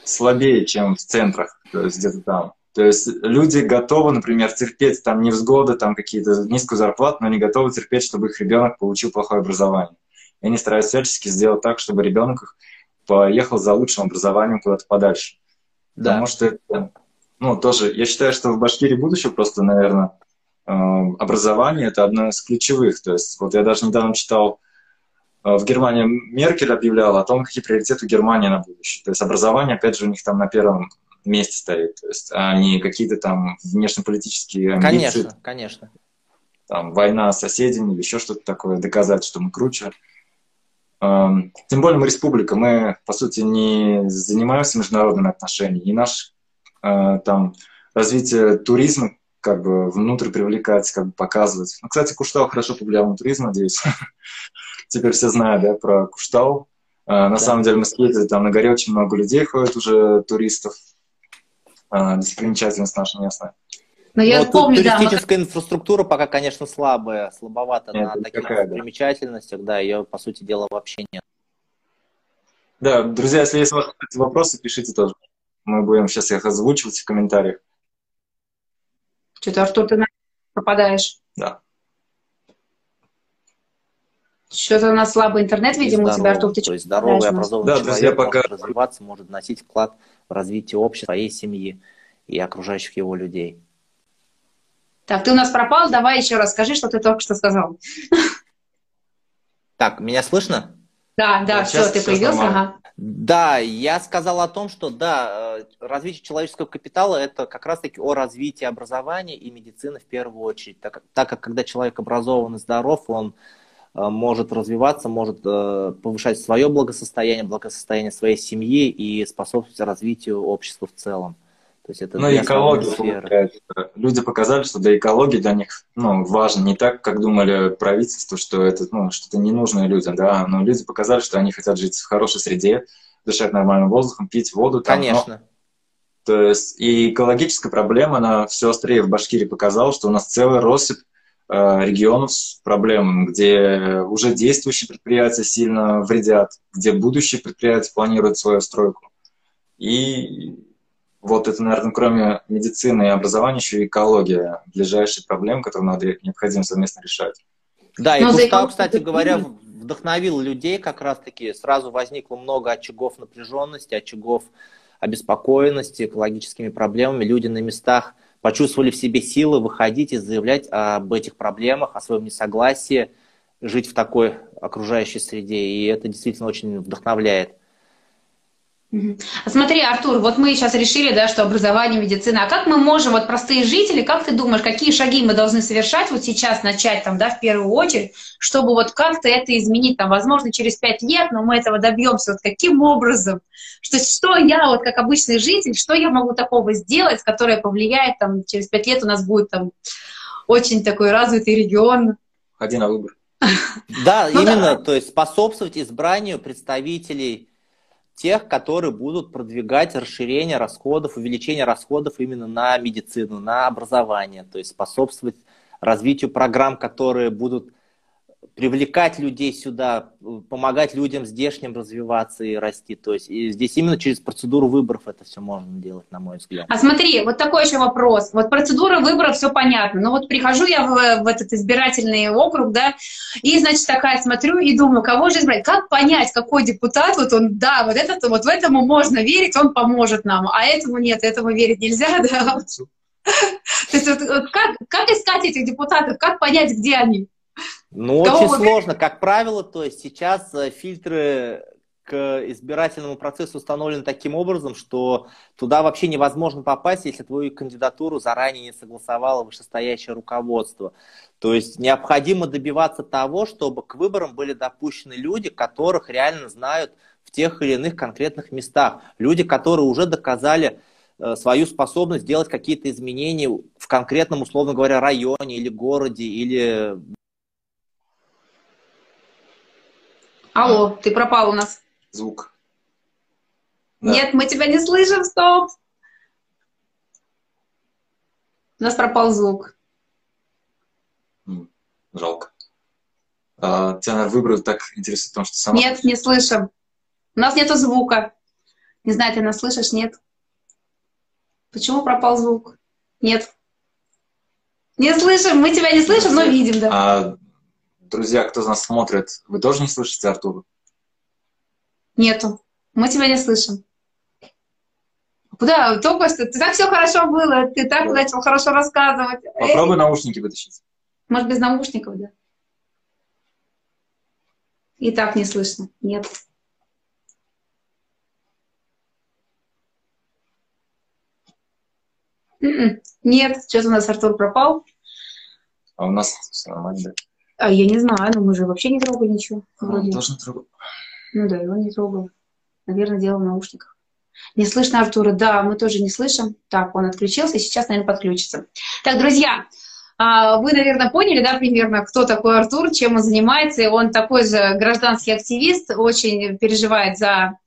слабее, чем в центрах, то есть где-то там. То есть люди готовы, например, терпеть там невзгоды, там какие-то низкую зарплату, но не готовы терпеть, чтобы их ребенок получил плохое образование. И они стараются всячески сделать так, чтобы ребенок их поехал за лучшим образованием куда-то подальше. Да. Потому что это, ну, тоже, я считаю, что в Башкирии будущего просто, наверное, э, образование — это одно из ключевых. То есть вот я даже недавно читал, э, в Германии Меркель объявляла о том, какие приоритеты у Германии на будущее. То есть образование, опять же, у них там на первом месте стоит, то есть, а не какие-то там внешнеполитические амбиции. Конечно, конечно. Там война с соседями или еще что-то такое, доказать, что мы круче. Эм, тем более мы республика, мы, по сути, не занимаемся международными отношениями, и наш э, там развитие туризма как бы внутрь привлекать, как бы показывать. Ну, кстати, Куштау хорошо повлиял на туризм, надеюсь. [LAUGHS] Теперь все знают, да, про Куштау. Э, на да. самом деле мы съездили, там на горе очень много людей ходит уже, туристов. А, достопримечательность наша местная. Но я Но помню, туристическая да, инфраструктура пока, конечно, слабая, слабовата нет, на таких какая, достопримечательностях, да. да, ее, по сути дела, вообще нет. Да, друзья, если есть вопросы, пишите тоже. Мы будем сейчас их озвучивать в комментариях. Что-то, Артур, ты пропадаешь. Да. Что-то у нас слабый интернет, видимо, у тебя, Артур, ты То есть здоровый, образованный да, человек друзья, пока... может развиваться, может вносить вклад в развитие общества, своей семьи и окружающих его людей. Так, ты у нас пропал, давай еще раз скажи, что ты только что сказал. Так, меня слышно? Да, да, вот все, ты появился, ага. Да, я сказал о том, что да, э, развитие человеческого капитала это как раз-таки о развитии образования и медицины в первую очередь, так, так как когда человек образован и здоров, он может развиваться, может э, повышать свое благосостояние, благосостояние своей семьи и способствовать развитию общества в целом. То есть это ну, экология, люди показали, что для экологии для них ну, важно не так, как думали правительство, что это ну, что-то ненужное людям, да, но люди показали, что они хотят жить в хорошей среде, дышать нормальным воздухом, пить воду. Там, Конечно. Но... То есть и экологическая проблема, она все острее в Башкирии показала, что у нас целый россыпь регионов с проблемами, где уже действующие предприятия сильно вредят, где будущие предприятия планируют свою стройку. И вот это, наверное, кроме медицины и образования, еще и экология, ближайшие проблемы, которые надо необходимо совместно решать. Да, и Кустав, кстати говоря, вдохновил людей как раз-таки. Сразу возникло много очагов напряженности, очагов обеспокоенности экологическими проблемами. Люди на местах почувствовали в себе силы выходить и заявлять об этих проблемах, о своем несогласии, жить в такой окружающей среде. И это действительно очень вдохновляет. Смотри, Артур, вот мы сейчас решили, да, что образование, медицина. А как мы можем, вот простые жители, как ты думаешь, какие шаги мы должны совершать вот сейчас, начать там, да, в первую очередь, чтобы вот как-то это изменить, там, возможно, через пять лет, но мы этого добьемся. Вот каким образом? Что, что я, вот как обычный житель, что я могу такого сделать, которое повлияет, там, через пять лет у нас будет там очень такой развитый регион? Ходи на выбор. Да, ну именно, то есть способствовать избранию представителей тех, которые будут продвигать расширение расходов, увеличение расходов именно на медицину, на образование, то есть способствовать развитию программ, которые будут привлекать людей сюда, помогать людям здешним развиваться и расти. То есть и здесь именно через процедуру выборов это все можно делать, на мой взгляд. А смотри, вот такой еще вопрос. Вот процедура выборов, все понятно. Но вот прихожу я в, в этот избирательный округ, да, и, значит, такая смотрю и думаю, кого же избрать? Как понять, какой депутат, вот он, да, вот этот, вот в этому можно верить, он поможет нам, а этому нет, этому верить нельзя, [LAUGHS] да. То есть вот, как, как искать этих депутатов, как понять, где они? Ну, очень сложно. Как правило, то есть сейчас э, фильтры к избирательному процессу установлены таким образом, что туда вообще невозможно попасть, если твою кандидатуру заранее не согласовало вышестоящее руководство. То есть необходимо добиваться того, чтобы к выборам были допущены люди, которых реально знают в тех или иных конкретных местах. Люди, которые уже доказали э, свою способность делать какие-то изменения в конкретном, условно говоря, районе или городе, или Алло, ты пропал у нас. Звук. Да. Нет, мы тебя не слышим, стоп. У нас пропал звук. Жалко. А, тебя, выбрали так интересует, потому что сама... Нет, не слышим. У нас нету звука. Не знаю, ты нас слышишь? Нет. Почему пропал звук? Нет. Не слышим, мы тебя не слышим, но видим, да. А друзья, кто нас смотрит, вы тоже не слышите Артура? Нету. Мы тебя не слышим. Куда? Только что. Ты так все хорошо было, ты так да. начал хорошо рассказывать. Попробуй Эй. наушники вытащить. Может, без наушников, да? И так не слышно. Нет. М-м. Нет, что-то у нас Артур пропал. А у нас все нормально, да? А я не знаю, но мы же вообще не трогали ничего. Вроде. Он тоже трогал. Ну да, его не трогал. Наверное, делал в наушниках. Не слышно Артура? Да, мы тоже не слышим. Так, он отключился, и сейчас, наверное, подключится. Так, друзья, а, вы, наверное, поняли, да, примерно, кто такой Артур, чем он занимается. Он такой же гражданский активист, очень переживает за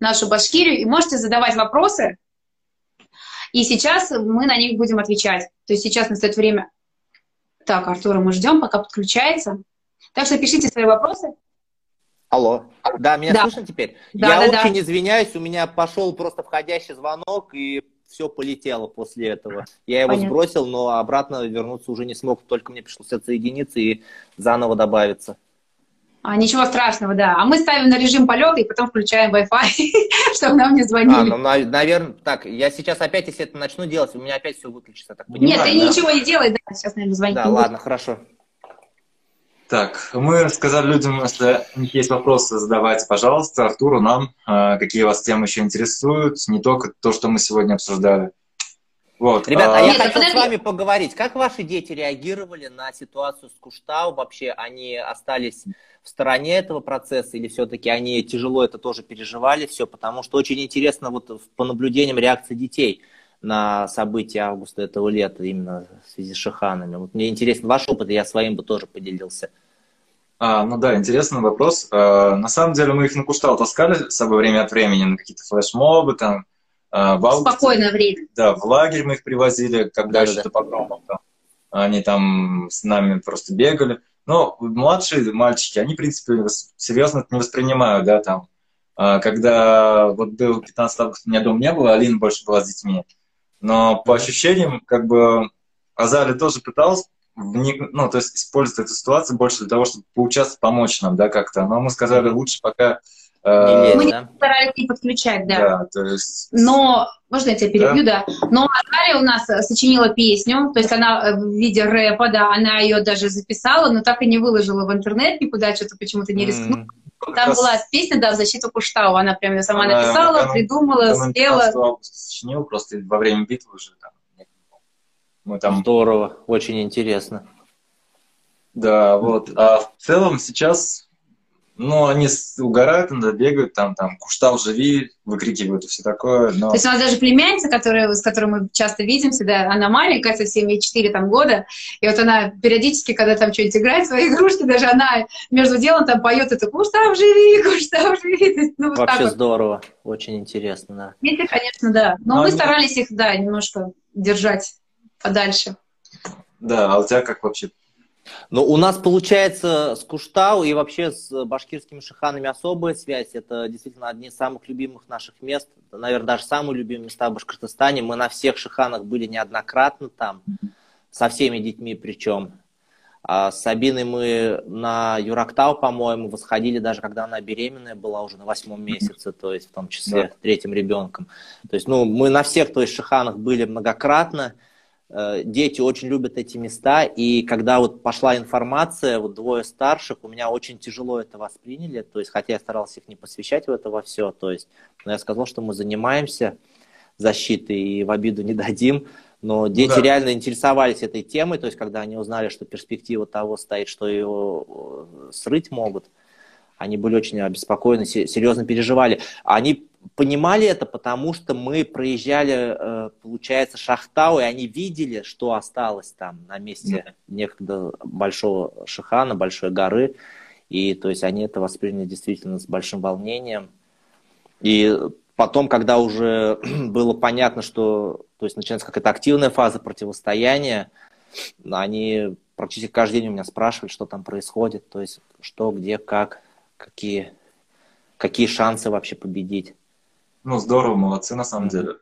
нашу Башкирию. И можете задавать вопросы, и сейчас мы на них будем отвечать. То есть сейчас настает время так, Артура мы ждем, пока подключается. Так что пишите свои вопросы. Алло. Да, меня да. слышно теперь? Да, Я да, очень да. извиняюсь, у меня пошел просто входящий звонок, и все полетело после этого. Я его Понятно. сбросил, но обратно вернуться уже не смог, только мне пришлось отсоединиться и заново добавиться. А, ничего страшного, да. А мы ставим на режим полета и потом включаем Wi-Fi, [LAUGHS] чтобы нам не звонили. А, ну, наверное, так, я сейчас опять, если это начну делать, у меня опять все выключится, так понимаю, Нет, ты да? ничего не делай, да, сейчас, наверное, звонить Да, ладно, будет. хорошо. Так, мы сказали людям, если у них есть вопросы, задавайте, пожалуйста, Артуру, нам, а, какие вас темы еще интересуют, не только то, что мы сегодня обсуждали. Вот. Ребята, а, а я Нет, хотел с вами поговорить. Как ваши дети реагировали на ситуацию с Куштау? Вообще они остались в стороне этого процесса или все-таки они тяжело это тоже переживали все? Потому что очень интересно вот по наблюдениям реакции детей на события августа этого лета именно в связи с Шиханами. Вот мне интересен ваш опыт, и я своим бы тоже поделился. А, ну да, интересный вопрос. А, на самом деле мы их на Куштау таскали с собой время от времени на какие-то флешмобы, там, в августе, Спокойное время. Да, в лагерь мы их привозили, когда да, еще да. погромов там. они там с нами просто бегали. Но младшие мальчики, они, в принципе, серьезно это не воспринимают, да, там. А, когда вот был 15 августа, у меня дома не было, Алина больше была с детьми. Но по ощущениям, как бы, Азали тоже пытался, ну, то есть использовать эту ситуацию больше для того, чтобы поучаствовать, помочь нам, да, как-то. Но мы сказали, лучше пока Мы не старались не подключать, да. да то есть... Но, можно я тебя перебью, да? да. Но Наталья у нас э, сочинила песню, то есть она э, в виде рэпа, да, она ее даже записала, но так и не выложила в интернет никуда, что-то почему-то не рискнула. Mm. Там была песня, да, в защиту Куштау, она прям ее сама она, написала, она, придумала, она, спела. сочинила, просто во время битвы уже там. Мы там... Здорово, очень интересно. Да, вот. А в целом сейчас ну, они угорают, иногда бегают, там, там, куштал живи, выкрикивают и все такое. Но... То есть у нас даже племянница, которая, с которой мы часто видимся, да, она маленькая, совсем ей 4 там, года, и вот она периодически, когда там что-нибудь играет, свои [LAUGHS] игрушки, даже она между делом там поет это «Куштав, живи, [LAUGHS] Куштав, живи». [LAUGHS] Ну, вот Вообще вот. здорово, очень интересно, да. Дети, конечно, да, но, но мы они... старались их, да, немножко держать подальше. Да, а у тебя как вообще ну, у нас получается с Куштау и вообще с башкирскими шиханами особая связь. Это действительно одни из самых любимых наших мест. Наверное, даже самые любимые места в Башкортостане. Мы на всех шиханах были неоднократно там, со всеми детьми причем. А с Сабиной мы на Юрактау, по-моему, восходили даже когда она беременная была уже на восьмом месяце, то есть в том числе да. третьим ребенком. То есть, ну, мы на всех, то есть, шиханах были многократно. Э, дети очень любят эти места, и когда вот пошла информация, вот двое старших, у меня очень тяжело это восприняли, то есть, хотя я старался их не посвящать в это во все, то есть, но я сказал, что мы занимаемся защитой и в обиду не [LAUGHS] дадим, но дети да. реально интересовались этой темой, то есть, когда они узнали, что перспектива того стоит, что ее э, срыть могут, они были очень обеспокоены, серьезно переживали. Они понимали это, потому что мы проезжали, э, получается, Шахтау, и они видели, что осталось там на месте некогда большого Шихана, большой горы. И то есть они это восприняли действительно с большим волнением. И потом, когда уже [CLEARS THROAT] было понятно, что то есть начинается какая-то активная фаза противостояния, они практически каждый день у меня спрашивали, что там происходит, то есть что, где, как, какие, какие шансы вообще победить. Ну, здорово, молодцы, на самом деле.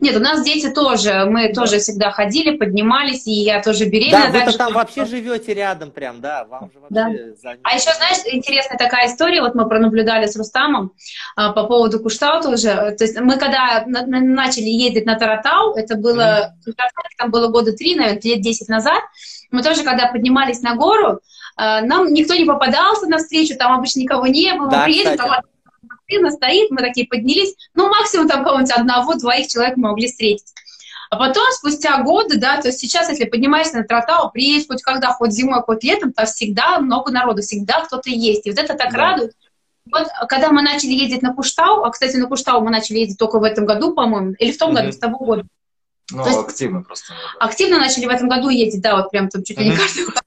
Нет, у нас дети тоже, мы да. тоже всегда ходили, поднимались, и я тоже беременна. Да, вы там вообще живете рядом прям, да, вам же вообще да. А еще, знаешь, интересная такая история, вот мы пронаблюдали с Рустамом а, по поводу Куштаута уже, то есть мы когда на, на, начали ездить на Таратау, это было, mm. там было года три, наверное, лет десять назад, мы тоже, когда поднимались на гору, нам никто не попадался на встречу, там обычно никого не было, да, мы приедем, кстати. там машина стоит, мы такие поднялись, ну, максимум там кого-нибудь одного-двоих человек мы могли встретить. А потом, спустя годы, да, то есть сейчас, если поднимаешься на тротуар, приедешь хоть когда, хоть зимой, хоть летом, то всегда много народу, всегда кто-то есть. И вот это так да. радует. Вот когда мы начали ездить на Куштау, а, кстати, на Куштау мы начали ездить только в этом году, по-моему, или в том mm-hmm. году, с того года. Ну, то активно просто. Да. Активно начали в этом году ездить, да, вот прям там чуть ли mm-hmm. не каждый год.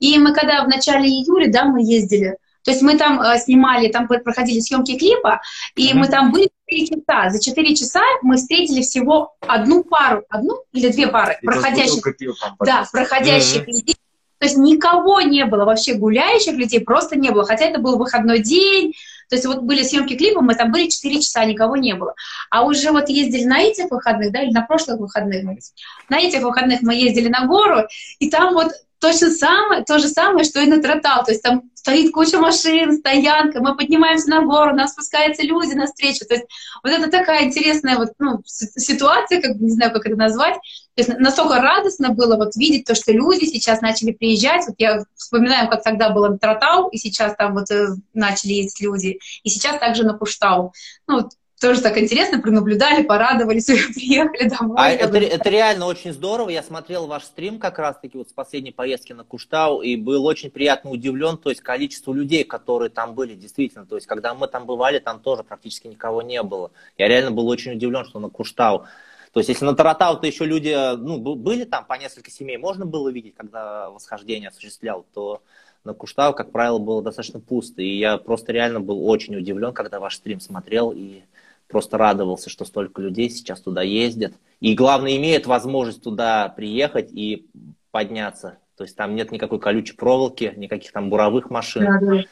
И мы когда в начале июля, да, мы ездили, то есть мы там э, снимали, там проходили съемки клипа, и mm-hmm. мы там были 4 часа. За 4 часа мы встретили всего одну пару, одну или две пары и проходящих, да, проходящих mm-hmm. людей. То есть никого не было, вообще гуляющих людей просто не было. Хотя это был выходной день, то есть вот были съемки клипа, мы там были 4 часа, никого не было. А уже вот ездили на этих выходных, да, или на прошлых выходных. На этих выходных мы ездили на гору, и там вот точно самое, то же самое, что и на тротал. То есть там стоит куча машин, стоянка, мы поднимаемся на гору, нас спускаются люди на встречу. То есть вот это такая интересная вот, ну, ситуация, как не знаю, как это назвать. То есть настолько радостно было вот видеть то, что люди сейчас начали приезжать. Вот я вспоминаю, как тогда было на Тротау, и сейчас там вот э, начали ездить люди. И сейчас также на Пуштау. Ну, тоже так интересно, пронаблюдали, порадовались, [LAUGHS] приехали домой. А это, это реально очень здорово. Я смотрел ваш стрим как раз-таки вот с последней поездки на Куштау, и был очень приятно удивлен, то есть количество людей, которые там были, действительно. То есть когда мы там бывали, там тоже практически никого не было. Я реально был очень удивлен, что на Куштау. То есть если на Таратау-то еще люди ну, были там по несколько семей, можно было видеть, когда восхождение осуществлял, то на Куштау, как правило, было достаточно пусто. И я просто реально был очень удивлен, когда ваш стрим смотрел и просто радовался, что столько людей сейчас туда ездят. И главное, имеют возможность туда приехать и подняться. То есть там нет никакой колючей проволоки, никаких там буровых машин. Да, да.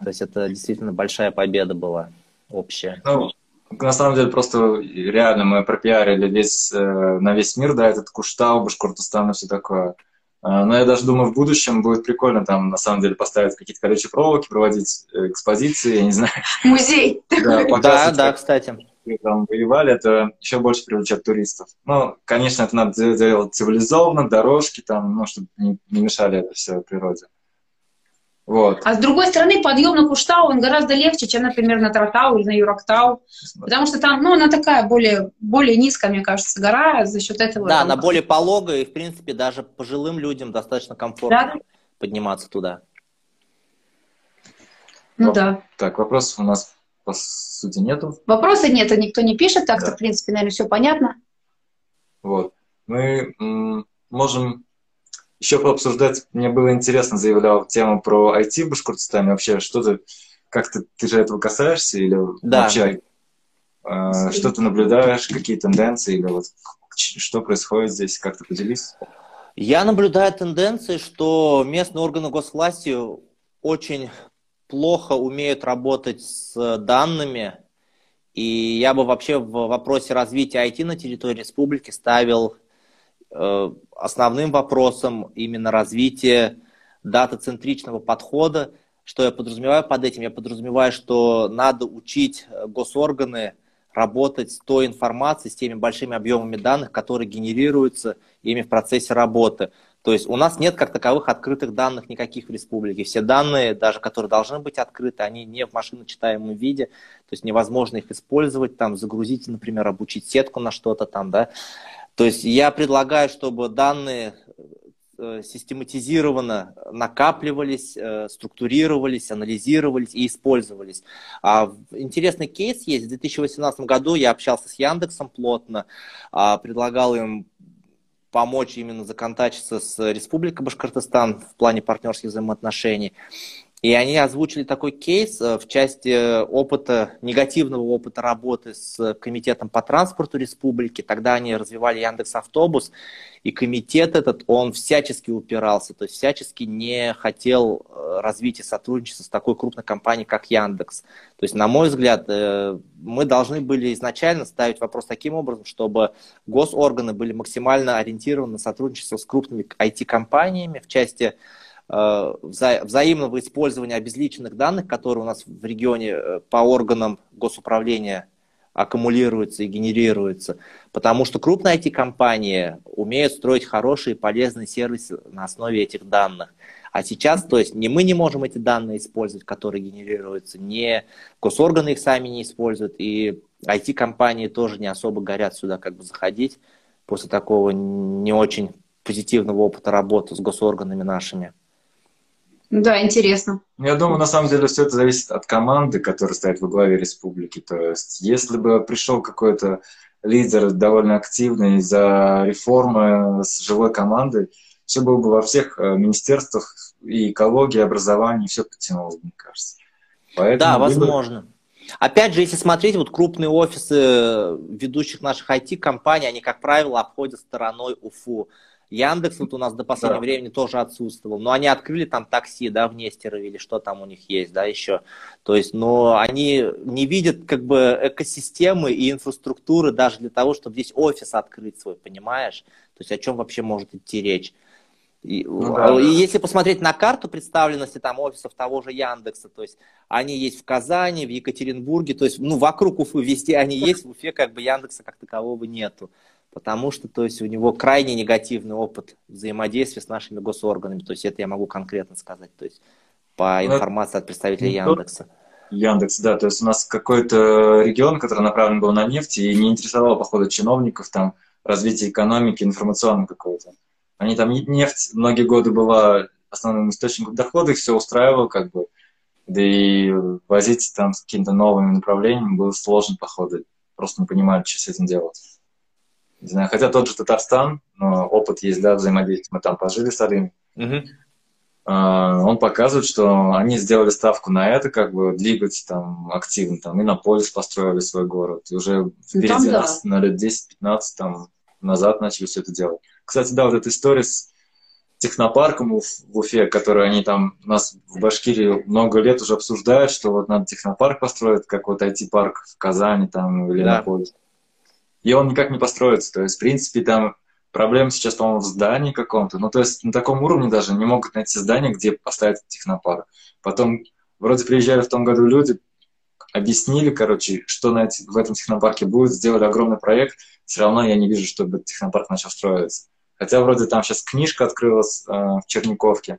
То есть это действительно большая победа была общая. Ну, на самом деле просто реально мы пропиарили весь, э, на весь мир, да, этот Куштау, Башкортостан и все такое. А, но я даже думаю, в будущем будет прикольно там, на самом деле, поставить какие-то колючие проволоки, проводить э, экспозиции, я не знаю. [LAUGHS] Музей. [LAUGHS] Да, да, да, кстати. Там воевали, это еще больше привлечет туристов. Ну, конечно, это надо делать цивилизованно, дорожки там, ну, чтобы не, не мешали это все природе. Вот. А с другой стороны, подъем на Куштау, он гораздо легче, чем, например, на Тратау или на Юрактау. Потому что там, ну, она такая более, более низкая, мне кажется, гора за счет этого. Да, она более пологая, и, в принципе, даже пожилым людям достаточно комфортно да? подниматься туда. Ну, ну да. Так, вопросов у нас, по сути, нету. Вопросов нет, никто не пишет, так-то, да. в принципе, наверное, все понятно. Вот. Мы можем еще пообсуждать, мне было интересно, заявлял тему про IT в Башкортостане. Вообще, что ты, как ты, ты же этого касаешься или да. вообще э, что ты наблюдаешь, какие тенденции или вот что происходит здесь, как ты поделись? Я наблюдаю тенденции, что местные органы госвласти очень плохо умеют работать с данными, и я бы вообще в вопросе развития IT на территории республики ставил Э, основным вопросом именно развития дата-центричного подхода. Что я подразумеваю под этим? Я подразумеваю, что надо учить э, госорганы работать с той информацией, с теми большими объемами данных, которые генерируются ими в процессе работы. То есть у нас нет как таковых открытых данных никаких в республике. Все данные, даже которые должны быть открыты, они не в машиночитаемом виде. То есть невозможно их использовать, там, загрузить, например, обучить сетку на что-то там, да. То есть я предлагаю, чтобы данные э, систематизированно накапливались, э, структурировались, анализировались и использовались. А интересный кейс есть. В 2018 году я общался с Яндексом плотно, а, предлагал им помочь именно законтачиться с Республикой Башкортостан в плане партнерских взаимоотношений. И они озвучили такой кейс э, в части опыта, негативного опыта работы с комитетом по транспорту республики. Тогда они развивали Яндекс Автобус, и комитет этот, он всячески упирался, то есть всячески не хотел э, развития сотрудничества с такой крупной компанией, как Яндекс. То есть, на мой взгляд, э, мы должны были изначально ставить вопрос таким образом, чтобы госорганы были максимально ориентированы на сотрудничество с крупными IT-компаниями в части Э, вза взаимного использования обезличенных данных, которые у нас в регионе э, по органам госуправления аккумулируются и генерируются. Потому что крупные IT-компании умеют строить хорошие полезные сервисы на основе этих данных. А сейчас, то есть, не мы не можем эти данные использовать, которые генерируются, не госорганы их сами не используют, и IT-компании тоже не особо горят сюда как бы заходить после такого не очень позитивного опыта работы с госорганами нашими. Да, интересно. Я думаю, на самом деле все это зависит от команды, которая стоит во главе республики. То есть, если бы пришел какой-то лидер довольно активный за реформы с живой командой, все было бы во всех э, министерствах и экологии, и образования, все подтянулось, мне кажется. Поэтому да, возможно. Опять же, если смотреть, вот крупные офисы ведущих наших IT-компаний, они, как правило, обходят стороной УФУ. Яндекс вот у нас до последнего да. времени тоже отсутствовал, но они открыли там такси, да, в Нестерове или что там у них есть, да, еще. То есть, но они не видят как бы экосистемы и инфраструктуры даже для того, чтобы здесь офис открыть свой, понимаешь? То есть о чем вообще может идти речь? И, ну, да, и если посмотреть на карту представленности там офисов того же Яндекса, то есть они есть в Казани, в Екатеринбурге, то есть ну вокруг Уфы везде они [LAUGHS] есть, в Уфе как бы Яндекса как такового нету потому что то есть, у него крайне негативный опыт взаимодействия с нашими госорганами. То есть это я могу конкретно сказать, то есть по ну, информации от представителей Яндекса. Яндекс, да, то есть у нас какой-то регион, который направлен был на нефть и не интересовал, походу, чиновников, там, развитие экономики, информационного какого-то. Они там, нефть многие годы была основным источником дохода, их все устраивало, как бы, да и возить там с какими-то новыми направлениями было сложно, походу, просто не понимали, что с этим делать. Не знаю, хотя тот же Татарстан, но опыт есть, да, взаимодействия. Мы там пожили с Арим. Угу. он показывает, что они сделали ставку на это, как бы двигать там активно, там и на полис построили свой город. И уже ну, впереди там, да. нас на лет 10-15 там назад начали все это делать. Кстати, да, вот эта история с технопарком в Уфе, который они там у нас в Башкирии много лет уже обсуждают, что вот надо технопарк построить, как вот IT-парк в Казани там или да. на поле. И он никак не построится. То есть, в принципе, там проблема сейчас, по-моему, в здании каком-то. Ну, то есть на таком уровне даже не могут найти здание, где поставить технопарк. Потом вроде приезжали в том году люди, объяснили, короче, что на эти, в этом технопарке будет, сделали огромный проект, все равно я не вижу, чтобы технопарк начал строиться. Хотя вроде там сейчас книжка открылась э, в Черниковке.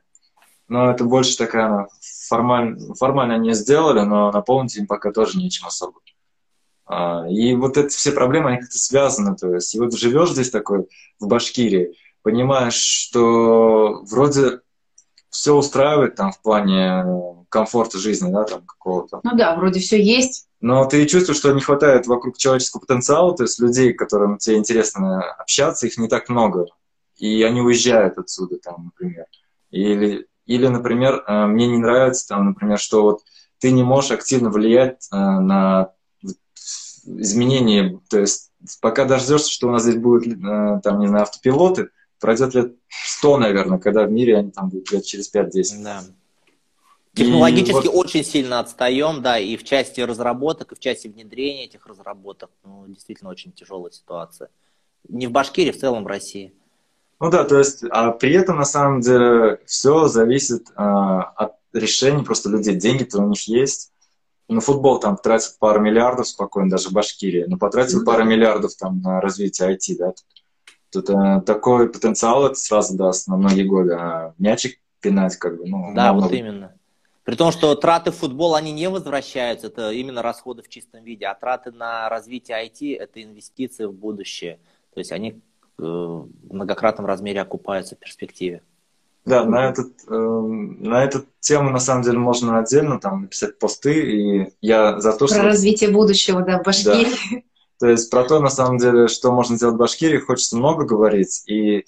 Но это больше такая, формально, формально не сделали, но наполнить им пока тоже нечем особо. А, и вот эти все проблемы, они как-то связаны. То есть, и вот живешь здесь такой, в Башкирии, понимаешь, что вроде все устраивает там в плане комфорта жизни, да, там какого-то. Ну да, вроде все есть. Но ты чувствуешь, что не хватает вокруг человеческого потенциала, то есть людей, которым тебе интересно общаться, их не так много и они уезжают отсюда, там, например. Или, или, например, э, мне не нравится, там, например, что вот ты не можешь активно влиять э, на изменения, то есть пока дождешься, что у нас здесь будут, э, там, не знаю, автопилоты, пройдет лет 100, наверное, когда в мире они там будут лет через 5-10. Да. Технологически вот... очень сильно отстаем, да, и в части разработок, и в части внедрения этих разработок, ну, действительно очень тяжелая ситуация. Не в Башкирии, в целом в России. Ну да, то есть, а при этом на самом деле все зависит а, от решений просто людей. Деньги-то у них есть. На футбол там тратят пару миллиардов спокойно, даже в Башкирии. Но потратил mm-hmm. пару миллиардов там на развитие IT, да. Тут а, такой потенциал это сразу даст на многие годы. А мячик пинать как бы, ну... Да, вот именно. При том, что траты в футбол, они не возвращаются, это именно расходы в чистом виде, а траты на развитие IT – это инвестиции в будущее. То есть они Э, в многократном размере окупаются в перспективе. Да, на, этот, э, на эту тему на самом деле можно отдельно там написать посты, и я за то, про что... Про развитие будущего, да, в Башкирии. Да. [LAUGHS] То есть про то, на самом деле, что можно сделать в Башкирии, хочется много говорить, и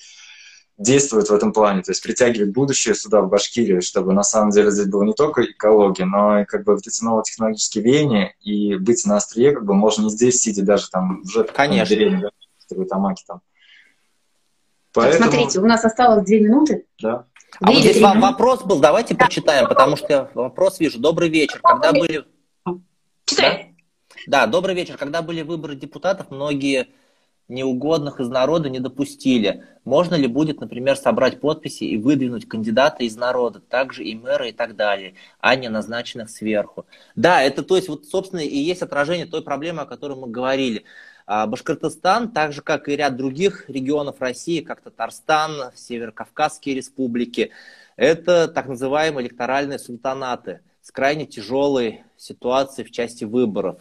действовать в этом плане, то есть притягивать будущее сюда, в Башкирию, чтобы на самом деле здесь была не только экология, но и как бы вот эти новые технологические веяния, и быть на острие как бы можно не здесь, сидя даже там в Конечно. деревне, да, в Тамаке там. Поэтому... Так, смотрите, у нас осталось две минуты. Да. А вот здесь минуты. вопрос был, давайте да. почитаем, потому что я вопрос вижу. Добрый вечер. Когда были... Читай. Да? да, добрый вечер. Когда были выборы депутатов, многие неугодных из народа не допустили. Можно ли будет, например, собрать подписи и выдвинуть кандидата из народа, также и мэра и так далее, а не назначенных сверху? Да, это, то есть, вот, собственно, и есть отражение той проблемы, о которой мы говорили. А Башкортостан, так же как и ряд других регионов России, как Татарстан, Северокавказские республики, это так называемые электоральные султанаты с крайне тяжелой ситуацией в части выборов.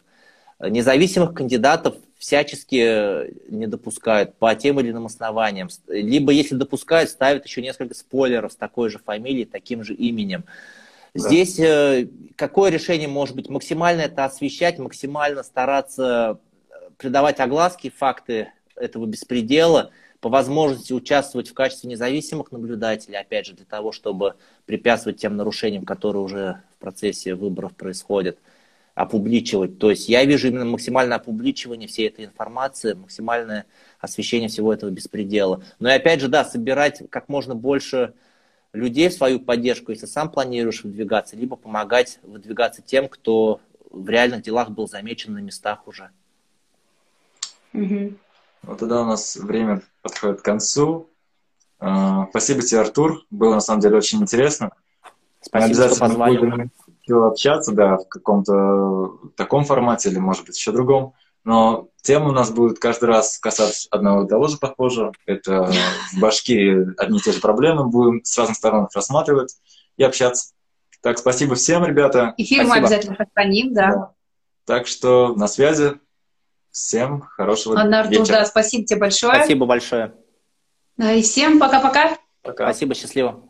Независимых кандидатов всячески не допускают по тем или иным основаниям. Либо, если допускают, ставят еще несколько спойлеров с такой же фамилией, таким же именем. Да. Здесь э, какое решение может быть? Максимально это освещать, максимально стараться придавать огласки факты этого беспредела, по возможности участвовать в качестве независимых наблюдателей, опять же, для того, чтобы препятствовать тем нарушениям, которые уже в процессе выборов происходят, опубличивать. То есть я вижу именно максимальное опубличивание всей этой информации, максимальное освещение всего этого беспредела. Но и опять же, да, собирать как можно больше людей в свою поддержку, если сам планируешь выдвигаться, либо помогать выдвигаться тем, кто в реальных делах был замечен на местах уже. Угу. Вот тогда у нас время подходит к концу. А, спасибо тебе, Артур. Было на самом деле очень интересно. Спасибо, обязательно что будем общаться, да, в каком-то таком формате или, может быть, еще другом. Но темы у нас будут каждый раз касаться одного и того же похожего. Это в Башкирии одни и те же проблемы. Будем с разных сторон рассматривать и общаться. Так, спасибо всем, ребята. Эфир спасибо. мы обязательно сохраним, да. да. Так что на связи. Всем хорошего Анна Артур, вечера. да, спасибо тебе большое. Спасибо большое. Да, и всем пока-пока. Пока. Спасибо, счастливо.